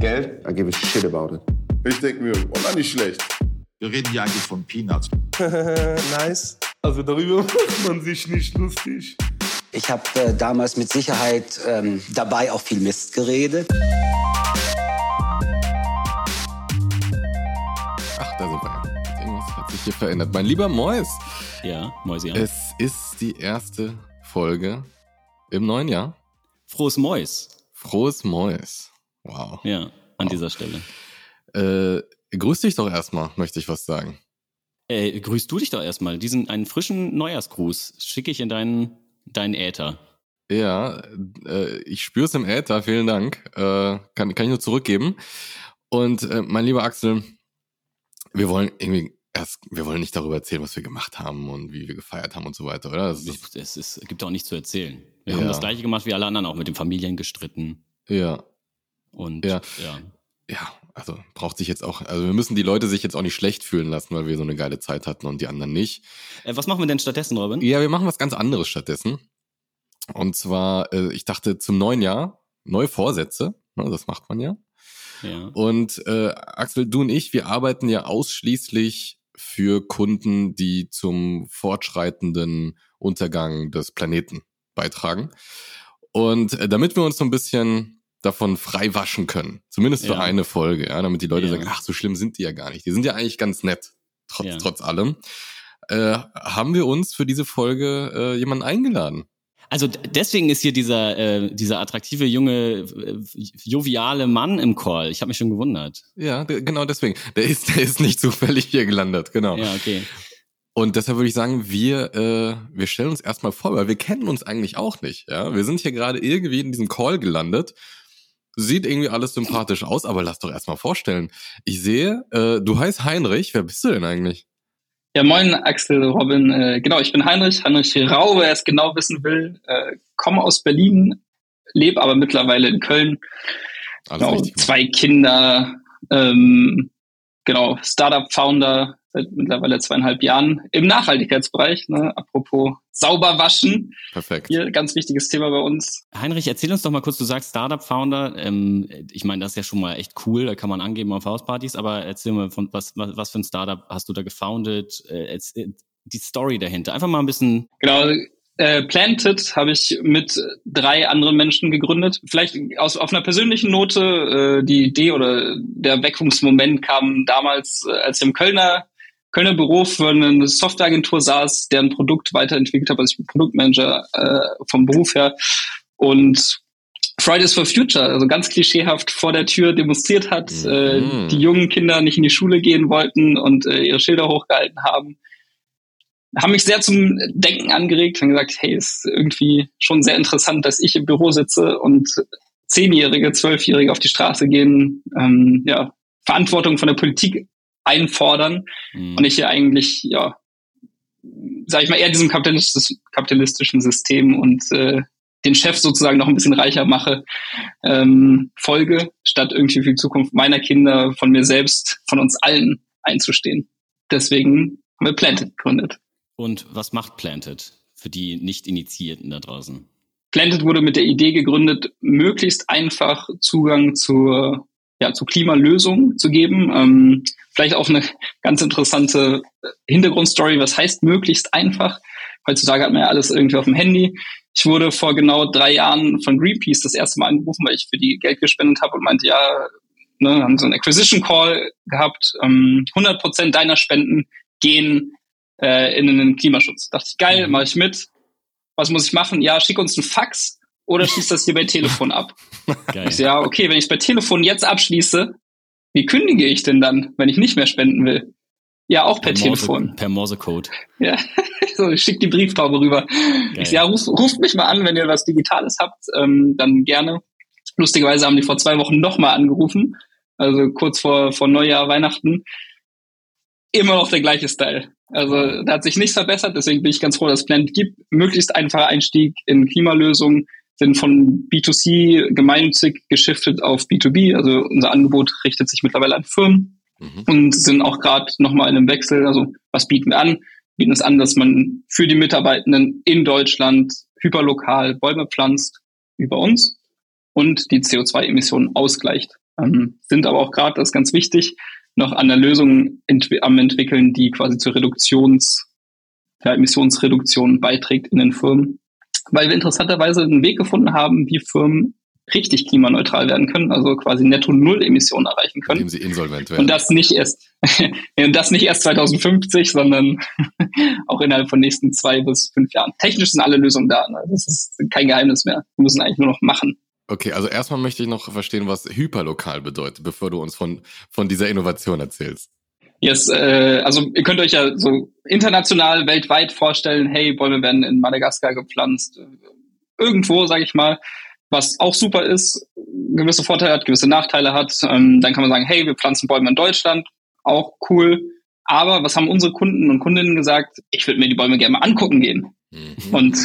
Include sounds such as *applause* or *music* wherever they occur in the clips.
Geld? I give a shit about it. Ich denke mir, oh, na, nicht schlecht. Wir reden hier eigentlich von Peanuts. *laughs* nice. Also darüber *laughs* macht man sich nicht lustig. Ich habe äh, damals mit Sicherheit ähm, dabei auch viel Mist geredet. Ach, da sind wir ja. Irgendwas hat sich hier verändert. Mein lieber Mois. Ja, Mäusi. Es ist die erste Folge im neuen Jahr. Frohes Mois. Frohes Mois. Wow. Ja, an wow. dieser Stelle. Äh, grüß dich doch erstmal, möchte ich was sagen. Äh, grüß du dich doch erstmal. Diesen einen frischen Neujahrsgruß schicke ich in deinen, deinen Äther. Ja, äh, ich spüre es im Äther, vielen Dank. Äh, kann, kann ich nur zurückgeben. Und äh, mein lieber Axel, wir wollen irgendwie erst, wir wollen nicht darüber erzählen, was wir gemacht haben und wie wir gefeiert haben und so weiter, oder? Das ist, es ist, gibt auch nichts zu erzählen. Wir ja. haben das gleiche gemacht wie alle anderen, auch mit den Familien gestritten. Ja. Und ja. ja. Ja, also braucht sich jetzt auch, also wir müssen die Leute sich jetzt auch nicht schlecht fühlen lassen, weil wir so eine geile Zeit hatten und die anderen nicht. Äh, was machen wir denn stattdessen, Robin? Ja, wir machen was ganz anderes stattdessen. Und zwar, äh, ich dachte zum neuen Jahr, neue Vorsätze, ne, das macht man ja. Ja. Und äh, Axel, du und ich, wir arbeiten ja ausschließlich für Kunden, die zum fortschreitenden Untergang des Planeten beitragen. Und äh, damit wir uns so ein bisschen davon frei waschen können. Zumindest für ja. eine Folge, ja, damit die Leute ja. sagen, ach, so schlimm sind die ja gar nicht. Die sind ja eigentlich ganz nett, trotz, trotz allem. Äh, haben wir uns für diese Folge äh, jemanden eingeladen? Also deswegen ist hier dieser äh, dieser attraktive junge äh, joviale Mann im Call. Ich habe mich schon gewundert. Ja, genau deswegen. Der ist der ist nicht *laughs* zufällig hier gelandet, genau. Ja, okay. Und deshalb würde ich sagen, wir, äh, wir stellen uns erstmal vor, weil wir kennen uns eigentlich auch nicht. Ja, Wir sind hier gerade irgendwie in diesem Call gelandet Sieht irgendwie alles sympathisch aus, aber lass doch erstmal vorstellen. Ich sehe, äh, du heißt Heinrich. Wer bist du denn eigentlich? Ja, moin, Axel, Robin. Äh, genau, ich bin Heinrich, Heinrich Rau, wer es genau wissen will. Äh, komme aus Berlin, lebe aber mittlerweile in Köln. Genau, zwei Kinder, ähm, genau, Startup-Founder, seit mittlerweile zweieinhalb Jahren im Nachhaltigkeitsbereich. Ne? Apropos sauber waschen. Perfekt. Hier ganz wichtiges Thema bei uns. Heinrich, erzähl uns doch mal kurz, du sagst Startup-Founder. Ähm, ich meine, das ist ja schon mal echt cool, da kann man angeben auf Hauspartys, aber erzähl mal, von was, was, was für ein Startup hast du da gefoundet? Äh, die Story dahinter. Einfach mal ein bisschen. Genau, äh, Planted habe ich mit drei anderen Menschen gegründet. Vielleicht aus, auf einer persönlichen Note. Äh, die Idee oder der Weckungsmoment kam damals, äh, als ich im Kölner Kölner Büro für eine Softwareagentur saß, deren Produkt weiterentwickelt habe. Also ich bin Produktmanager äh, vom Beruf her. Und Fridays for Future, also ganz klischeehaft vor der Tür demonstriert hat, mhm. äh, die jungen Kinder nicht in die Schule gehen wollten und äh, ihre Schilder hochgehalten haben, haben mich sehr zum Denken angeregt, haben gesagt, hey, ist irgendwie schon sehr interessant, dass ich im Büro sitze und Zehnjährige, Zwölfjährige auf die Straße gehen, ähm, ja, Verantwortung von der Politik einfordern mhm. und ich hier eigentlich, ja, sag ich mal, eher diesem kapitalistischen System und äh, den Chef sozusagen noch ein bisschen reicher mache, ähm, folge, statt irgendwie für die Zukunft meiner Kinder, von mir selbst, von uns allen einzustehen. Deswegen haben wir Planted gegründet. Und was macht Planted für die Nicht-Initiierten da draußen? Planted wurde mit der Idee gegründet, möglichst einfach Zugang zur ja, zu Klimalösungen zu geben. Ähm, vielleicht auch eine ganz interessante Hintergrundstory, was heißt möglichst einfach. Heutzutage hat man ja alles irgendwie auf dem Handy. Ich wurde vor genau drei Jahren von Greenpeace das erste Mal angerufen, weil ich für die Geld gespendet habe und meinte, ja, ne, haben so einen Acquisition Call gehabt, ähm, 100 Prozent deiner Spenden gehen äh, in den Klimaschutz. Dachte ich, geil, mache ich mit. Was muss ich machen? Ja, schick uns einen Fax oder schließt das hier bei Telefon ab? *laughs* Geil. Ich so, ja, okay, wenn ich es bei Telefon jetzt abschließe, wie kündige ich denn dann, wenn ich nicht mehr spenden will? Ja, auch per, per Telefon. Morse, per Morsecode. Ja, *laughs* so, ich schick die Brieftaube rüber. Geil. Ich so, ja, ruft, ruft mich mal an, wenn ihr was Digitales habt, ähm, dann gerne. Lustigerweise haben die vor zwei Wochen nochmal angerufen, also kurz vor, vor Neujahr, Weihnachten. Immer noch der gleiche Style. Also da hat sich nichts verbessert, deswegen bin ich ganz froh, dass es Plant gibt. Möglichst einfacher Einstieg in Klimalösungen, sind von B2C gemeinnützig geschiftet auf B2B. Also unser Angebot richtet sich mittlerweile an Firmen mhm. und sind auch gerade nochmal in einem Wechsel. Also was bieten wir an? Wir bieten es an, dass man für die Mitarbeitenden in Deutschland hyperlokal Bäume pflanzt über uns und die CO2-Emissionen ausgleicht. ähm, sind aber auch gerade, das ist ganz wichtig, noch an der Lösung entwi am entwickeln, die quasi zur Reduktions, ja, Emissionsreduktion beiträgt in den Firmen. Weil wir interessanterweise einen Weg gefunden haben, wie Firmen richtig klimaneutral werden können, also quasi netto null Emissionen erreichen können. Indem sie insolvent werden. *laughs* Und das nicht erst, und das nicht erst 2050, sondern *laughs* auch innerhalb von nächsten zwei bis fünf Jahren. Technisch sind alle Lösungen da. Ne? Das ist kein Geheimnis mehr. Wir müssen eigentlich nur noch machen. Okay, also erstmal möchte ich noch verstehen, was hyperlokal bedeutet, bevor du uns von, von dieser Innovation erzählst. Yes, äh, also ihr könnt euch ja so international, weltweit vorstellen, hey, Bäume werden in Madagaskar gepflanzt, irgendwo, sage ich mal, was auch super ist, gewisse Vorteile hat, gewisse Nachteile hat. Ähm, dann kann man sagen, hey, wir pflanzen Bäume in Deutschland, auch cool. Aber was haben unsere Kunden und Kundinnen gesagt? Ich würde mir die Bäume gerne mal angucken gehen. Mhm. Und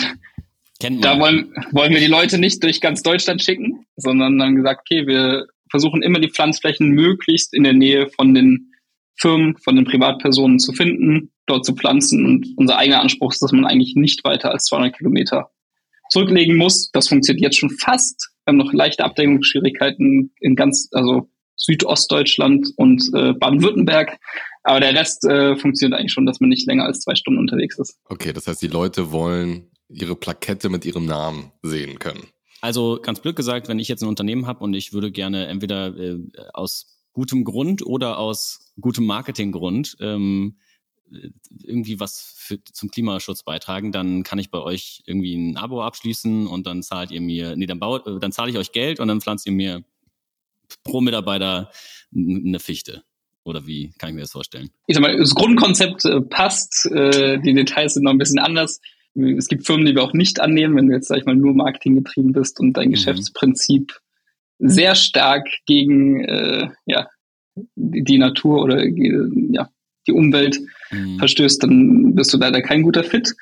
da wollen, wollen wir die Leute nicht durch ganz Deutschland schicken, sondern dann gesagt, okay, wir versuchen immer die Pflanzflächen möglichst in der Nähe von den Firmen, von den Privatpersonen zu finden, dort zu pflanzen. Und unser eigener Anspruch ist, dass man eigentlich nicht weiter als 200 Kilometer zurücklegen muss. Das funktioniert jetzt schon fast. Wir haben noch leichte Abdeckungsschwierigkeiten in ganz, also Südostdeutschland und äh, Baden-Württemberg. Aber der Rest äh, funktioniert eigentlich schon, dass man nicht länger als zwei Stunden unterwegs ist. Okay, das heißt, die Leute wollen ihre Plakette mit ihrem Namen sehen können. Also ganz blöd gesagt, wenn ich jetzt ein Unternehmen habe und ich würde gerne entweder äh, aus gutem Grund oder aus gutem Marketinggrund ähm, irgendwie was für, zum Klimaschutz beitragen, dann kann ich bei euch irgendwie ein Abo abschließen und dann zahlt ihr mir, nee, dann baut, dann zahle ich euch Geld und dann pflanzt ihr mir pro Mitarbeiter eine Fichte. Oder wie kann ich mir das vorstellen? Ich sag mal, das Grundkonzept äh, passt, äh, die Details sind noch ein bisschen anders. Es gibt Firmen, die wir auch nicht annehmen, wenn du jetzt, sag ich mal, nur Marketing getrieben bist und dein mhm. Geschäftsprinzip sehr stark gegen äh, ja, die Natur oder ja, die Umwelt mhm. verstößt, dann bist du leider kein guter Fit.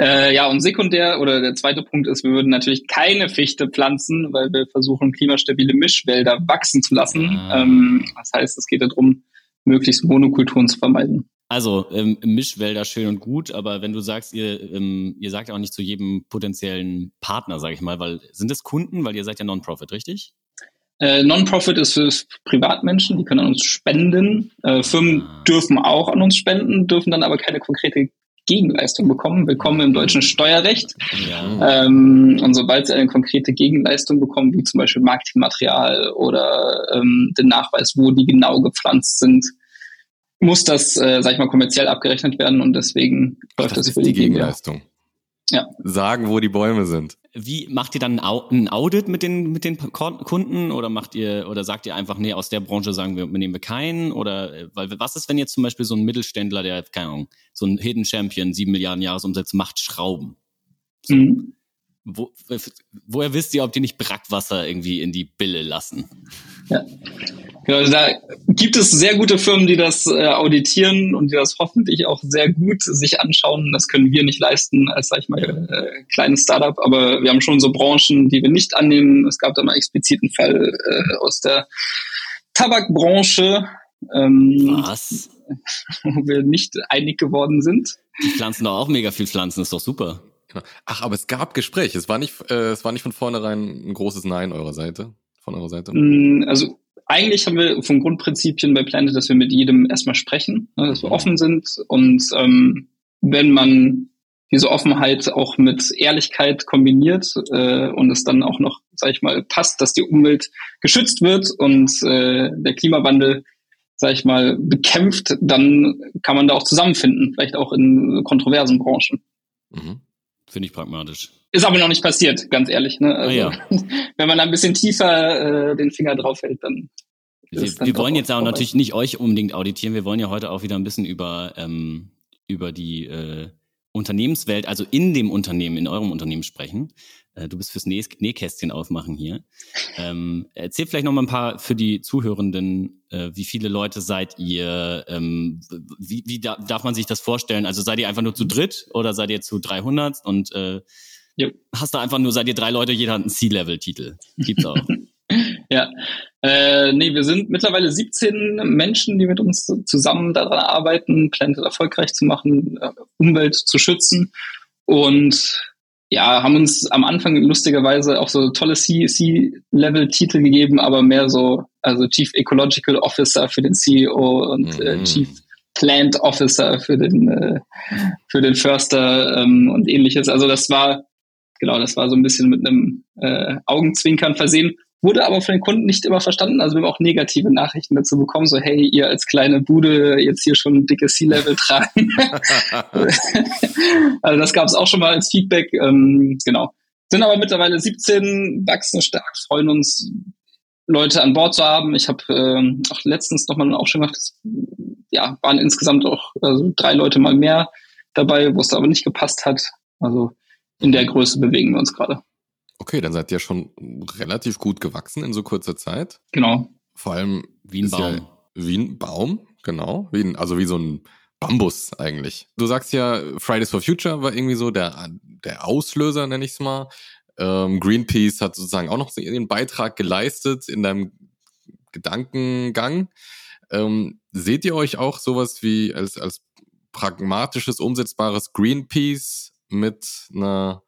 Äh, ja, und sekundär oder der zweite Punkt ist, wir würden natürlich keine Fichte pflanzen, weil wir versuchen, klimastabile Mischwälder wachsen zu lassen. Mhm. Ähm, das heißt, es geht darum, möglichst Monokulturen zu vermeiden. Also ähm, Mischwälder schön und gut, aber wenn du sagst, ihr, ähm, ihr sagt ja auch nicht zu jedem potenziellen Partner, sage ich mal, weil sind es Kunden, weil ihr seid ja Non-Profit, richtig? Äh, Non-Profit ist für Privatmenschen, die können an uns spenden. Äh, Firmen ah. dürfen auch an uns spenden, dürfen dann aber keine konkrete Gegenleistung bekommen. Willkommen im deutschen Steuerrecht. Ja. Ähm, und sobald sie eine konkrete Gegenleistung bekommen, wie zum Beispiel Marketingmaterial oder ähm, den Nachweis, wo die genau gepflanzt sind, muss das, äh, sag ich mal, kommerziell abgerechnet werden und deswegen läuft das, das für die Gegenleistung. Ja. Sagen, wo die Bäume sind. Wie macht ihr dann ein Audit mit den mit den Kunden oder macht ihr oder sagt ihr einfach nee aus der Branche sagen wir nehmen wir keinen oder äh, weil was ist wenn jetzt zum Beispiel so ein Mittelständler der keine Ahnung so ein Hidden Champion sieben Milliarden Jahresumsatz macht Schrauben so. mhm. Wo, woher wisst ihr, ob die nicht Brackwasser irgendwie in die Bille lassen? Ja. Genau, da gibt es sehr gute Firmen, die das äh, auditieren und die das hoffentlich auch sehr gut sich anschauen. Das können wir nicht leisten als, sag ich mal, äh, kleines Startup, aber wir haben schon so Branchen, die wir nicht annehmen. Es gab da mal expliziten Fall äh, aus der Tabakbranche, ähm, Was? *laughs* wo wir nicht einig geworden sind. Die pflanzen doch auch mega viel Pflanzen, ist doch super. Genau. Ach, aber es gab Gespräche. Es war nicht, äh, es war nicht von vornherein ein großes Nein eurer Seite, von eurer Seite. Mm, also eigentlich haben wir vom Grundprinzipien bei Planet, dass wir mit jedem erstmal sprechen, ne, dass wir offen sind und ähm, wenn man diese Offenheit auch mit Ehrlichkeit kombiniert äh, und es dann auch noch, sag ich mal, passt, dass die Umwelt geschützt wird und äh, der Klimawandel, sag ich mal, bekämpft, dann kann man da auch zusammenfinden, vielleicht auch in kontroversen Branchen. Mhm. Finde ich pragmatisch. Ist aber noch nicht passiert, ganz ehrlich. Ne? Also, ah, ja. *laughs* Wenn man da ein bisschen tiefer äh, den Finger drauf hält, dann. Wir, wir wollen jetzt auch natürlich nicht euch unbedingt auditieren. Wir wollen ja heute auch wieder ein bisschen über, ähm, über die äh, Unternehmenswelt, also in dem Unternehmen, in eurem Unternehmen sprechen. Äh, du bist fürs Näh Nähkästchen aufmachen hier. Ähm, erzähl vielleicht noch mal ein paar für die Zuhörenden, äh, wie viele Leute seid ihr? Ähm, wie wie da, darf man sich das vorstellen? Also seid ihr einfach nur zu dritt oder seid ihr zu 300 und äh, jo. hast du einfach nur, seid ihr drei Leute, jeder hat einen C-Level-Titel? Gibt's auch. *laughs* ja, äh, nee, wir sind mittlerweile 17 Menschen, die mit uns zusammen daran arbeiten, Planet erfolgreich zu machen, äh, Umwelt zu schützen. Und ja, haben uns am Anfang lustigerweise auch so tolle C-Level-Titel gegeben, aber mehr so, also Chief Ecological Officer für den CEO und äh, mhm. äh, Chief Plant Officer für den, äh, für den Förster ähm, und ähnliches. Also das war, genau, das war so ein bisschen mit einem äh, Augenzwinkern versehen. Wurde aber von den Kunden nicht immer verstanden. Also wir haben auch negative Nachrichten dazu bekommen, so hey, ihr als kleine Bude jetzt hier schon ein dickes C-Level tragen. *laughs* also das gab es auch schon mal als Feedback. Ähm, genau. Sind aber mittlerweile 17, wachsen stark, freuen uns, Leute an Bord zu haben. Ich habe ähm, auch letztens nochmal auch schon gemacht, das, ja, waren insgesamt auch also drei Leute mal mehr dabei, wo es aber nicht gepasst hat. Also in der Größe bewegen wir uns gerade. Okay, dann seid ihr schon relativ gut gewachsen in so kurzer Zeit. Genau. Vor allem wie ein Baum. Ja, wie ein Baum, genau. Wie ein, also wie so ein Bambus eigentlich. Du sagst ja, Fridays for Future war irgendwie so der, der Auslöser, nenne ich es mal. Ähm, Greenpeace hat sozusagen auch noch ihren Beitrag geleistet in deinem Gedankengang. Ähm, seht ihr euch auch sowas wie als, als pragmatisches, umsetzbares Greenpeace mit einer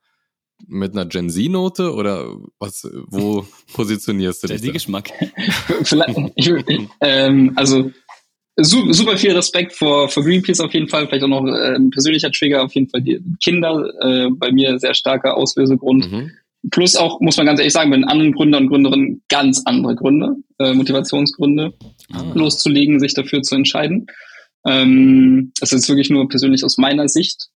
mit einer Gen Z-Note oder was, wo *laughs* positionierst du dich? Gen Z-Geschmack. *laughs* ähm, also su super viel Respekt vor, vor Greenpeace auf jeden Fall, vielleicht auch noch äh, ein persönlicher Trigger, auf jeden Fall die Kinder, äh, bei mir sehr starker Auslösegrund. Mhm. Plus auch, muss man ganz ehrlich sagen, bei den anderen Gründern und Gründerinnen ganz andere Gründe, äh, Motivationsgründe, ah. loszulegen, sich dafür zu entscheiden. Ähm, das ist wirklich nur persönlich aus meiner Sicht.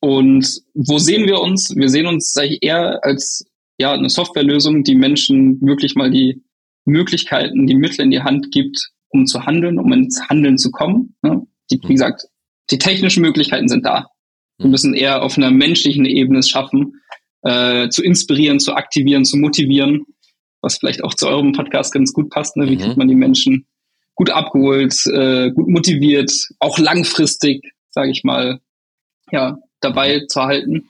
Und wo sehen wir uns? Wir sehen uns sag ich, eher als ja eine Softwarelösung, die Menschen wirklich mal die Möglichkeiten, die Mittel in die Hand gibt, um zu handeln, um ins Handeln zu kommen. Ne? Die, wie gesagt, die technischen Möglichkeiten sind da. Wir mhm. müssen eher auf einer menschlichen Ebene es schaffen, äh, zu inspirieren, zu aktivieren, zu motivieren, was vielleicht auch zu eurem Podcast ganz gut passt. Ne? Wie mhm. kriegt man die Menschen gut abgeholt, äh, gut motiviert, auch langfristig, sage ich mal, ja, dabei zu halten.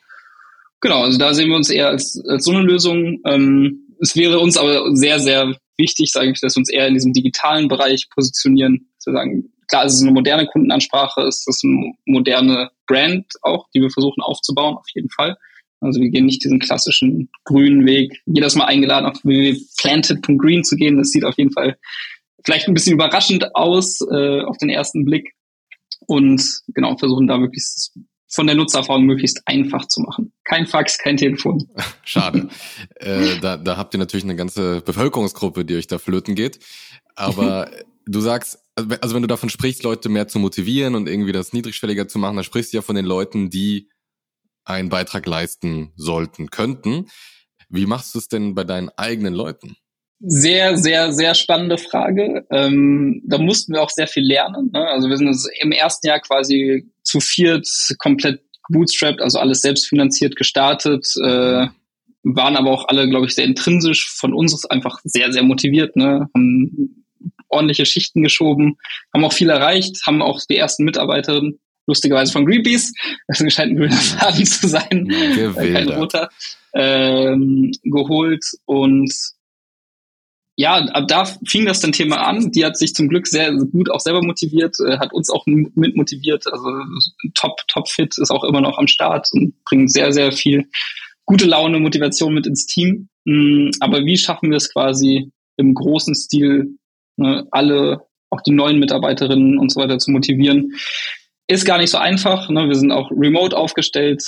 Genau, also da sehen wir uns eher als, als so eine Lösung. Ähm, es wäre uns aber sehr, sehr wichtig, sage ich, dass wir uns eher in diesem digitalen Bereich positionieren. Zu sagen, klar, es ist eine moderne Kundenansprache, es ist eine moderne Brand auch, die wir versuchen aufzubauen, auf jeden Fall. Also wir gehen nicht diesen klassischen grünen Weg. Jedes Mal eingeladen, auf www.planted.green zu gehen. Das sieht auf jeden Fall vielleicht ein bisschen überraschend aus äh, auf den ersten Blick. Und genau, versuchen da wirklich von der Nutzererfahrung möglichst einfach zu machen. Kein Fax, kein Telefon. *laughs* Schade. äh, da, da habt ihr natürlich eine ganze Bevölkerungsgruppe, die euch da flöten geht. Aber *laughs* du sagst, also wenn du davon sprichst, Leute mehr zu motivieren und irgendwie das niedrigschwelliger zu machen, dann sprichst du ja von den Leuten, die einen Beitrag leisten sollten, könnten. Wie machst du es denn bei deinen eigenen Leuten? Sehr, sehr, sehr spannende Frage. Ähm, da mussten wir auch sehr viel lernen. Ne? Also wir sind im ersten Jahr quasi zu viert komplett bootstrapped, also alles selbstfinanziert gestartet, äh, waren aber auch alle, glaube ich, sehr intrinsisch von uns einfach sehr, sehr motiviert, ne? haben ordentliche Schichten geschoben, haben auch viel erreicht, haben auch die ersten Mitarbeiterinnen, lustigerweise von Greenpeace, *laughs* das scheint ein grüner Faden zu sein, kein roter, ähm, geholt und ja, da fing das dann Thema an. Die hat sich zum Glück sehr gut auch selber motiviert, äh, hat uns auch mit motiviert. Also top, top fit ist auch immer noch am Start und bringt sehr, sehr viel gute Laune, Motivation mit ins Team. Mm, aber wie schaffen wir es quasi im großen Stil, ne, alle, auch die neuen Mitarbeiterinnen und so weiter zu motivieren? Ist gar nicht so einfach. Ne? Wir sind auch remote aufgestellt.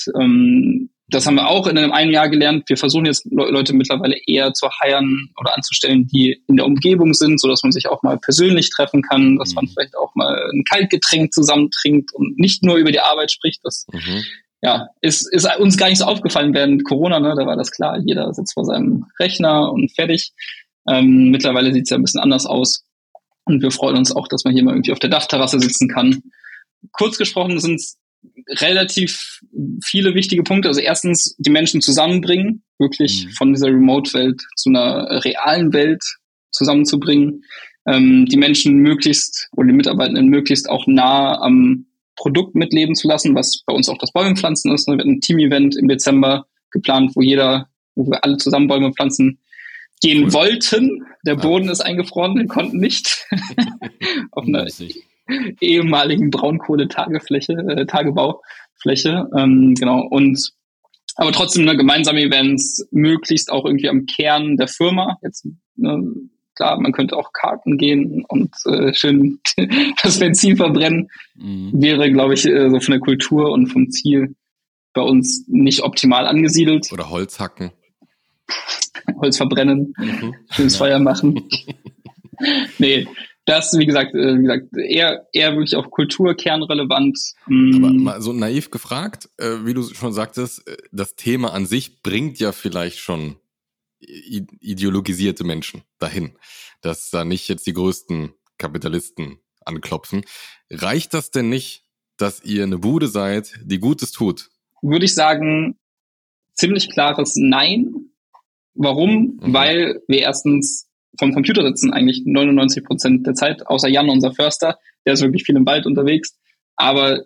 Das haben wir auch in einem, Jahr gelernt. Wir versuchen jetzt Leute mittlerweile eher zu heiren oder anzustellen, die in der Umgebung sind, so dass man sich auch mal persönlich treffen kann, dass mhm. man vielleicht auch mal ein Kaltgetränk zusammen trinkt und nicht nur über die Arbeit spricht. Das mhm. ja, ist, ist uns gar nicht so aufgefallen während Corona, ne? da war das klar, jeder sitzt vor seinem Rechner und fertig. Ähm, mittlerweile sieht es ja ein bisschen anders aus. Und wir freuen uns auch, dass man hier mal irgendwie auf der Dachterrasse sitzen kann. Kurz gesprochen sind es relativ viele wichtige Punkte. Also erstens die Menschen zusammenbringen, wirklich mhm. von dieser Remote-Welt zu einer realen Welt zusammenzubringen. Ähm, die Menschen möglichst oder die Mitarbeitenden möglichst auch nah am Produkt mitleben zu lassen, was bei uns auch das Bäumepflanzen ist. Wir hatten ein Team-Event im Dezember geplant, wo jeder, wo wir alle zusammen Bäume pflanzen gehen cool. wollten. Der Boden ist eingefroren, wir konnten nicht. *laughs* Auf einer ehemaligen Braunkohle-Tagefläche, äh, Tagebaufläche, ähm, genau. Und aber trotzdem ne, gemeinsame Events, möglichst auch irgendwie am Kern der Firma. Jetzt ne, klar, man könnte auch Karten gehen und äh, schön *laughs* das Benzin verbrennen. Mhm. Wäre, glaube ich, äh, so von der Kultur und vom Ziel bei uns nicht optimal angesiedelt. Oder Holz hacken. Holz verbrennen, mhm. schönes ja. Feuer machen. *laughs* nee, das, wie gesagt, äh, wie gesagt, eher, eher wirklich auf Kulturkernrelevant. Mm. Aber mal so naiv gefragt, äh, wie du schon sagtest, äh, das Thema an sich bringt ja vielleicht schon ideologisierte Menschen dahin, dass da nicht jetzt die größten Kapitalisten anklopfen. Reicht das denn nicht, dass ihr eine Bude seid, die Gutes tut? Würde ich sagen, ziemlich klares Nein. Warum? Mhm. Weil wir erstens vom Computer sitzen eigentlich 99 Prozent der Zeit, außer Jan, unser Förster, der ist wirklich viel im Wald unterwegs. Aber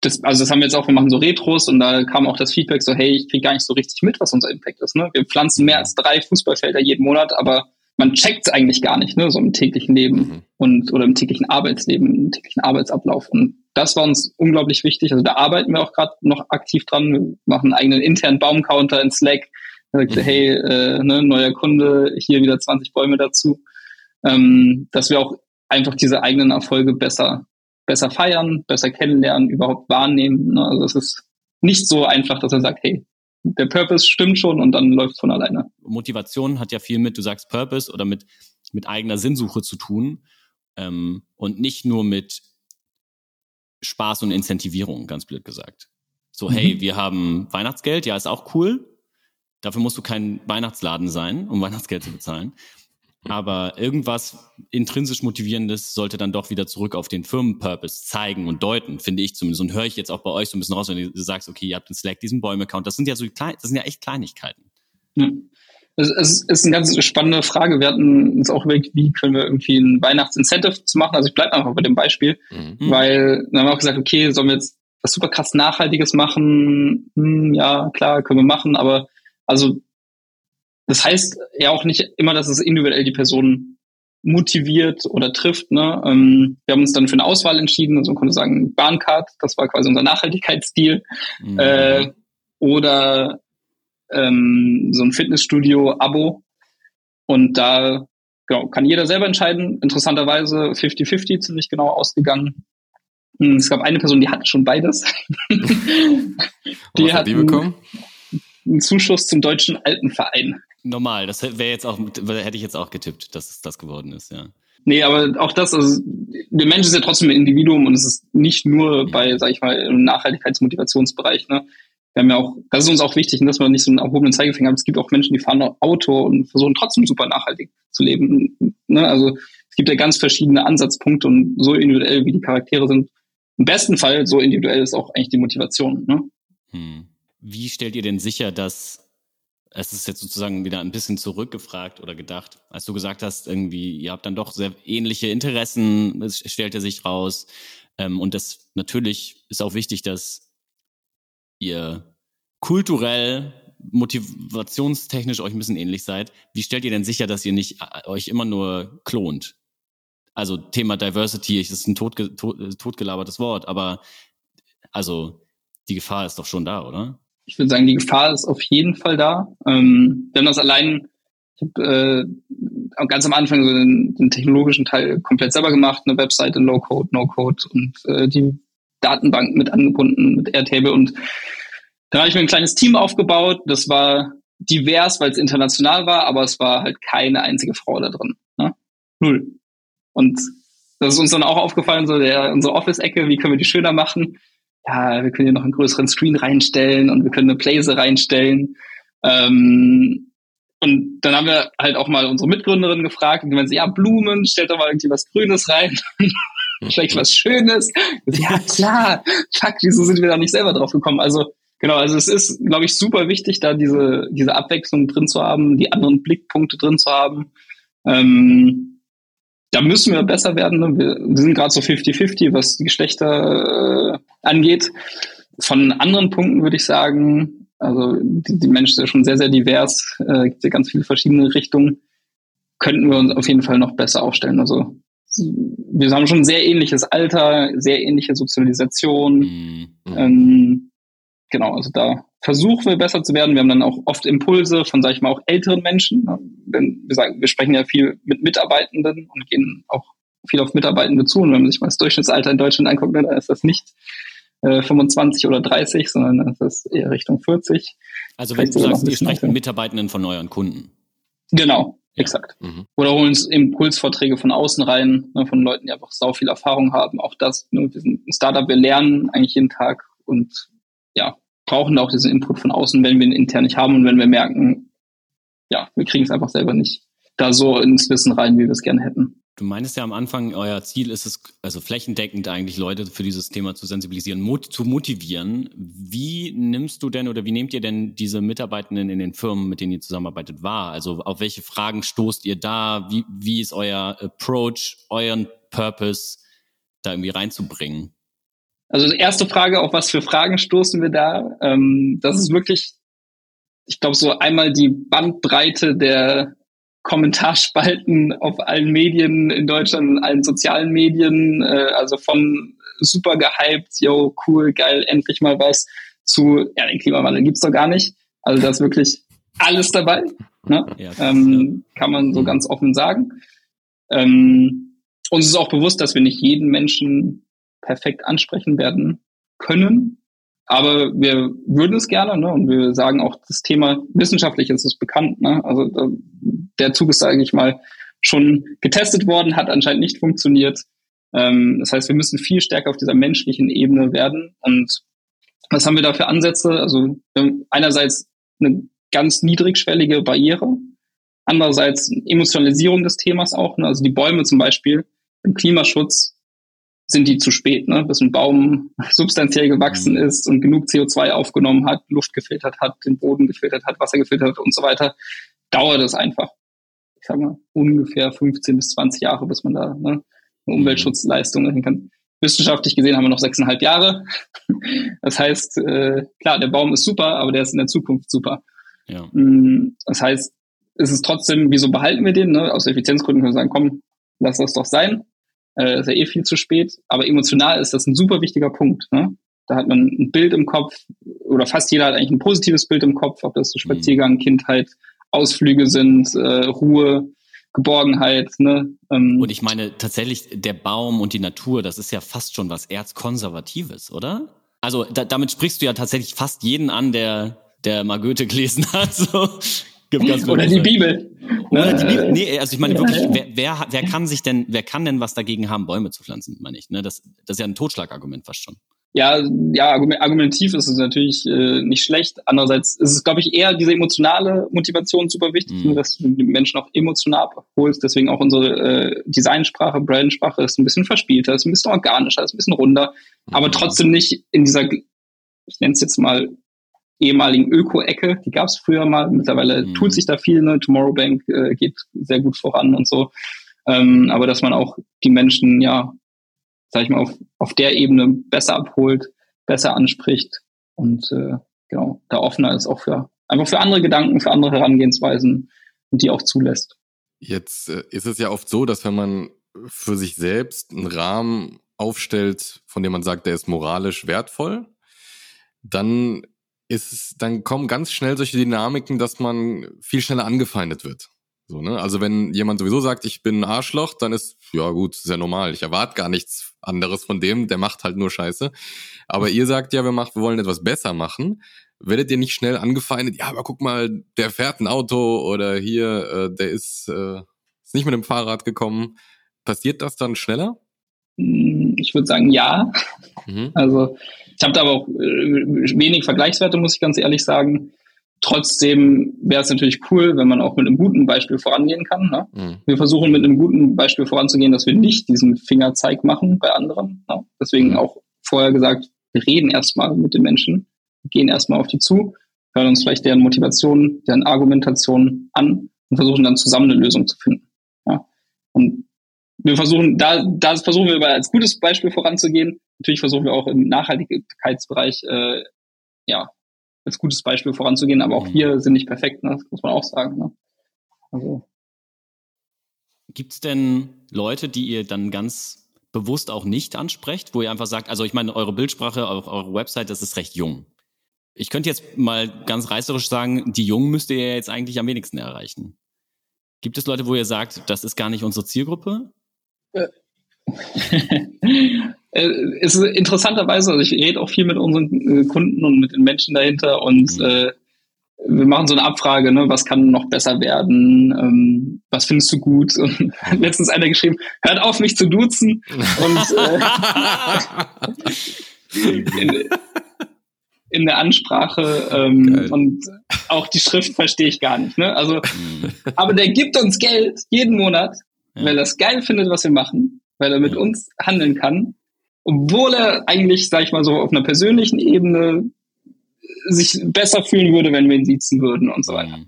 das, also das haben wir jetzt auch, wir machen so Retros und da kam auch das Feedback so, hey, ich kriege gar nicht so richtig mit, was unser Impact ist. Ne? Wir pflanzen mehr als drei Fußballfelder jeden Monat, aber man checkt es eigentlich gar nicht, ne, so im täglichen Leben mhm. und oder im täglichen Arbeitsleben, im täglichen Arbeitsablauf. Und das war uns unglaublich wichtig. Also da arbeiten wir auch gerade noch aktiv dran. Wir machen einen eigenen internen Baumcounter in Slack, er sagte, hey, äh, ne, neuer Kunde, hier wieder 20 Bäume dazu. Ähm, dass wir auch einfach diese eigenen Erfolge besser, besser feiern, besser kennenlernen, überhaupt wahrnehmen. Ne? Also es ist nicht so einfach, dass er sagt, hey, der Purpose stimmt schon und dann läuft von alleine. Motivation hat ja viel mit, du sagst Purpose oder mit, mit eigener Sinnsuche zu tun ähm, und nicht nur mit Spaß und Incentivierung, ganz blöd gesagt. So, hey, mhm. wir haben Weihnachtsgeld, ja, ist auch cool, Dafür musst du kein Weihnachtsladen sein, um *laughs* Weihnachtsgeld zu bezahlen. Aber irgendwas intrinsisch Motivierendes sollte dann doch wieder zurück auf den Firmenpurpose zeigen und deuten, finde ich zumindest. Und höre ich jetzt auch bei euch so ein bisschen raus, wenn du sagst, okay, ihr habt den Slack, diesen Bäume-Account. Das sind ja so klein, das sind ja echt Kleinigkeiten. Ja. Es ist eine ganz spannende Frage. Wir hatten uns auch überlegt, wie können wir irgendwie ein Weihnachtsincentive zu machen. Also ich bleibe einfach bei dem Beispiel, mhm. weil dann haben wir auch gesagt, okay, sollen wir jetzt was super krass Nachhaltiges machen? Hm, ja, klar, können wir machen, aber also das heißt ja auch nicht immer, dass es individuell die Person motiviert oder trifft. Ne? Ähm, wir haben uns dann für eine Auswahl entschieden. Also man konnte sagen, Bahncard, das war quasi unser Nachhaltigkeitsstil. Mhm. Äh, oder ähm, so ein Fitnessstudio-Abo. Und da genau, kann jeder selber entscheiden. Interessanterweise 50-50 ziemlich genau ausgegangen. Hm, es gab eine Person, die hatte schon beides. *laughs* die hat die bekommen? Einen Zuschuss zum Deutschen Alpenverein. Normal, das wäre jetzt auch, hätte ich jetzt auch getippt, dass es das geworden ist, ja. Nee, aber auch das, also der Mensch ist ja trotzdem ein Individuum und es ist nicht nur mhm. bei, sag ich mal, im Nachhaltigkeitsmotivationsbereich, ne? Wir haben ja auch, das ist uns auch wichtig, dass wir nicht so einen erhobenen Zeigefinger haben. Es gibt auch Menschen, die fahren Auto und versuchen trotzdem super nachhaltig zu leben. Ne? Also es gibt ja ganz verschiedene Ansatzpunkte und so individuell, wie die Charaktere sind. Im besten Fall so individuell ist auch eigentlich die Motivation. Ne? Hm. Wie stellt ihr denn sicher, dass es ist jetzt sozusagen wieder ein bisschen zurückgefragt oder gedacht, als du gesagt hast, irgendwie, ihr habt dann doch sehr ähnliche Interessen, es stellte sich raus. Ähm, und das natürlich ist auch wichtig, dass ihr kulturell, motivationstechnisch euch ein bisschen ähnlich seid. Wie stellt ihr denn sicher, dass ihr nicht äh, euch immer nur klont? Also Thema Diversity, das ist ein totge tot, totgelabertes Wort, aber also die Gefahr ist doch schon da, oder? Ich würde sagen, die Gefahr ist auf jeden Fall da. Ähm, haben das allein, ich habe äh, ganz am Anfang so den, den, technologischen Teil komplett selber gemacht, eine Webseite, Low-Code, No-Code und äh, die Datenbank mit angebunden, mit Airtable und dann habe ich mir ein kleines Team aufgebaut. Das war divers, weil es international war, aber es war halt keine einzige Frau da drin. Ne? Null. Und das ist uns dann auch aufgefallen, so der, unsere Office-Ecke, wie können wir die schöner machen? Ja, wir können hier noch einen größeren Screen reinstellen und wir können eine Playse reinstellen. Ähm, und dann haben wir halt auch mal unsere Mitgründerin gefragt und die meinte, ja, Blumen, stellt doch mal irgendwie was Grünes rein. *laughs* Vielleicht was Schönes. Ja, klar. Fuck, wieso sind wir da nicht selber drauf gekommen? Also, genau, also es ist, glaube ich, super wichtig, da diese, diese Abwechslung drin zu haben, die anderen Blickpunkte drin zu haben. Ähm, da müssen wir besser werden. Ne? Wir, wir sind gerade so 50-50, was die Geschlechter äh, angeht. Von anderen Punkten würde ich sagen, also die, die Menschen sind schon sehr, sehr divers, äh, gibt ja ganz viele verschiedene Richtungen, könnten wir uns auf jeden Fall noch besser aufstellen. Also wir haben schon sehr ähnliches Alter, sehr ähnliche Sozialisation. Mhm. Ähm, genau, also da versuchen wir besser zu werden. Wir haben dann auch oft Impulse von, sag ich mal, auch älteren Menschen. Denn wir, sagen, wir sprechen ja viel mit Mitarbeitenden und gehen auch viel auf Mitarbeitende zu. Und wenn man sich mal das Durchschnittsalter in Deutschland anguckt, dann ist das nicht äh, 25 oder 30, sondern das ist eher Richtung 40. Also wenn du sagst, ihr sprecht mit Mitarbeitenden von euren Kunden. Genau, ja. exakt. Mhm. Oder holen uns Impulsvorträge von außen rein, ne, von Leuten, die einfach sau viel Erfahrung haben. Auch das, ne, wir sind ein Startup, wir lernen eigentlich jeden Tag und ja, brauchen auch diesen Input von außen, wenn wir ihn intern nicht haben und wenn wir merken, ja, wir kriegen es einfach selber nicht da so ins Wissen rein, wie wir es gerne hätten. Du meinst ja am Anfang, euer Ziel ist es, also flächendeckend eigentlich Leute für dieses Thema zu sensibilisieren, mot zu motivieren. Wie nimmst du denn oder wie nehmt ihr denn diese Mitarbeitenden in den Firmen, mit denen ihr zusammenarbeitet, wahr? Also auf welche Fragen stoßt ihr da? Wie, wie ist euer Approach, euren Purpose da irgendwie reinzubringen? Also erste Frage, auf was für Fragen stoßen wir da? Ähm, das ist wirklich, ich glaube, so einmal die Bandbreite der Kommentarspalten auf allen Medien in Deutschland, allen sozialen Medien, äh, also von super gehypt, yo, cool, geil, endlich mal was, zu, ja, den Klimawandel gibt's doch gar nicht. Also da ist wirklich alles dabei, ne? Ja, ähm, ja. kann man so mhm. ganz offen sagen. Ähm, uns ist auch bewusst, dass wir nicht jeden Menschen perfekt ansprechen werden können. Aber wir würden es gerne, ne? Und wir sagen auch, das Thema wissenschaftlich ist es bekannt, ne? Also der Zug ist, sage ich mal, schon getestet worden, hat anscheinend nicht funktioniert. Ähm, das heißt, wir müssen viel stärker auf dieser menschlichen Ebene werden. Und was haben wir da für Ansätze? Also einerseits eine ganz niedrigschwellige Barriere, andererseits Emotionalisierung des Themas auch. Ne? Also die Bäume zum Beispiel im Klimaschutz sind die zu spät, ne? bis ein Baum *laughs* substanziell gewachsen mhm. ist und genug CO2 aufgenommen hat, Luft gefiltert hat, den Boden gefiltert hat, Wasser gefiltert hat und so weiter, dauert es einfach. Ich sag mal, ungefähr 15 bis 20 Jahre, bis man da ne, eine Umweltschutzleistung erhöhen kann. Wissenschaftlich gesehen haben wir noch sechseinhalb Jahre. *laughs* Das heißt, äh, klar, der Baum ist super, aber der ist in der Zukunft super. Ja. Mm, das heißt, ist es trotzdem, wieso behalten wir den? Ne? Aus Effizienzgründen können wir sagen, komm, lass das doch sein äh, ist ja eh viel zu spät. Aber emotional ist das ein super wichtiger Punkt. Ne? Da hat man ein Bild im Kopf, oder fast jeder hat eigentlich ein positives Bild im Kopf, ob das so Spaziergang, mhm. Kindheit, Ausflüge sind, äh, Ruhe, Geborgenheit. Ne? Ähm, und ich meine, tatsächlich, der Baum und die Natur, das ist ja fast schon was Erzkonservatives, oder? Also da, damit sprichst du ja tatsächlich fast jeden an, der, der mal Goethe gelesen *laughs* hat. So. Oder die Bibel. Oder die Bibel. Nee, also ich meine wirklich, wer, wer, wer kann sich denn, wer kann denn was dagegen haben, Bäume zu pflanzen, meine ich. Ne? Das, das ist ja ein Totschlagargument fast schon. Ja, ja, argumentativ ist es natürlich äh, nicht schlecht. Andererseits ist es, glaube ich, eher diese emotionale Motivation super wichtig, mhm. dass du die Menschen auch emotional abholst. Deswegen auch unsere äh, Designsprache, Brandsprache ist ein bisschen verspielter, ist ein bisschen organischer, ist ein bisschen runder, mhm. aber trotzdem nicht in dieser, ich nenne es jetzt mal ehemaligen Öko-Ecke. Die gab es früher mal. Mittlerweile mhm. tut sich da viel. Ne? Tomorrowbank äh, geht sehr gut voran und so. Ähm, aber dass man auch die Menschen, ja, sag ich mal, auf, auf der Ebene besser abholt, besser anspricht und äh, genau, da offener ist auch für einfach für andere Gedanken, für andere Herangehensweisen und die auch zulässt. Jetzt äh, ist es ja oft so, dass wenn man für sich selbst einen Rahmen aufstellt, von dem man sagt, der ist moralisch wertvoll, dann ist, dann kommen ganz schnell solche Dynamiken, dass man viel schneller angefeindet wird. So, ne? Also wenn jemand sowieso sagt, ich bin ein Arschloch, dann ist, ja gut, sehr normal. Ich erwarte gar nichts anderes von dem, der macht halt nur Scheiße. Aber ihr sagt ja, wir, machen, wir wollen etwas besser machen. Werdet ihr nicht schnell angefeindet, ja, aber guck mal, der fährt ein Auto oder hier, äh, der ist, äh, ist nicht mit dem Fahrrad gekommen. Passiert das dann schneller? Hm, ich würde sagen, ja. Mhm. Also ich habe da aber auch äh, wenig Vergleichswerte, muss ich ganz ehrlich sagen. Trotzdem wäre es natürlich cool, wenn man auch mit einem guten Beispiel vorangehen kann. Ne? Mhm. Wir versuchen mit einem guten Beispiel voranzugehen, dass wir nicht diesen Fingerzeig machen bei anderen. Ne? Deswegen mhm. auch vorher gesagt, wir reden erstmal mit den Menschen, gehen erstmal auf die zu, hören uns vielleicht deren Motivation, deren Argumentation an und versuchen dann zusammen eine Lösung zu finden. Ja? Und wir versuchen, da, da versuchen wir als gutes Beispiel voranzugehen. Natürlich versuchen wir auch im Nachhaltigkeitsbereich, äh, ja, als gutes Beispiel voranzugehen, aber auch mhm. hier sind nicht perfekt, ne? das muss man auch sagen. Ne? Also. Gibt es denn Leute, die ihr dann ganz bewusst auch nicht ansprecht, wo ihr einfach sagt, also ich meine, eure Bildsprache, eure, eure Website, das ist recht jung. ich könnte jetzt mal ganz reißerisch sagen, die Jungen müsst ihr jetzt eigentlich am wenigsten erreichen. Gibt es Leute, wo ihr sagt, das ist gar nicht unsere Zielgruppe? Äh, ist interessanterweise, also ich rede auch viel mit unseren äh, Kunden und mit den Menschen dahinter und mhm. äh, wir machen so eine Abfrage, ne, was kann noch besser werden, ähm, was findest du gut? Und hat *laughs* letztens einer geschrieben, hört auf mich zu duzen und äh, *laughs* in, in der Ansprache ähm, und auch die Schrift verstehe ich gar nicht. Ne? Also, mhm. aber der gibt uns Geld jeden Monat, ja. weil er es geil findet, was wir machen, weil er mit ja. uns handeln kann, obwohl er eigentlich, sag ich mal so, auf einer persönlichen Ebene sich besser fühlen würde, wenn wir ihn siezen würden und so weiter. Mhm.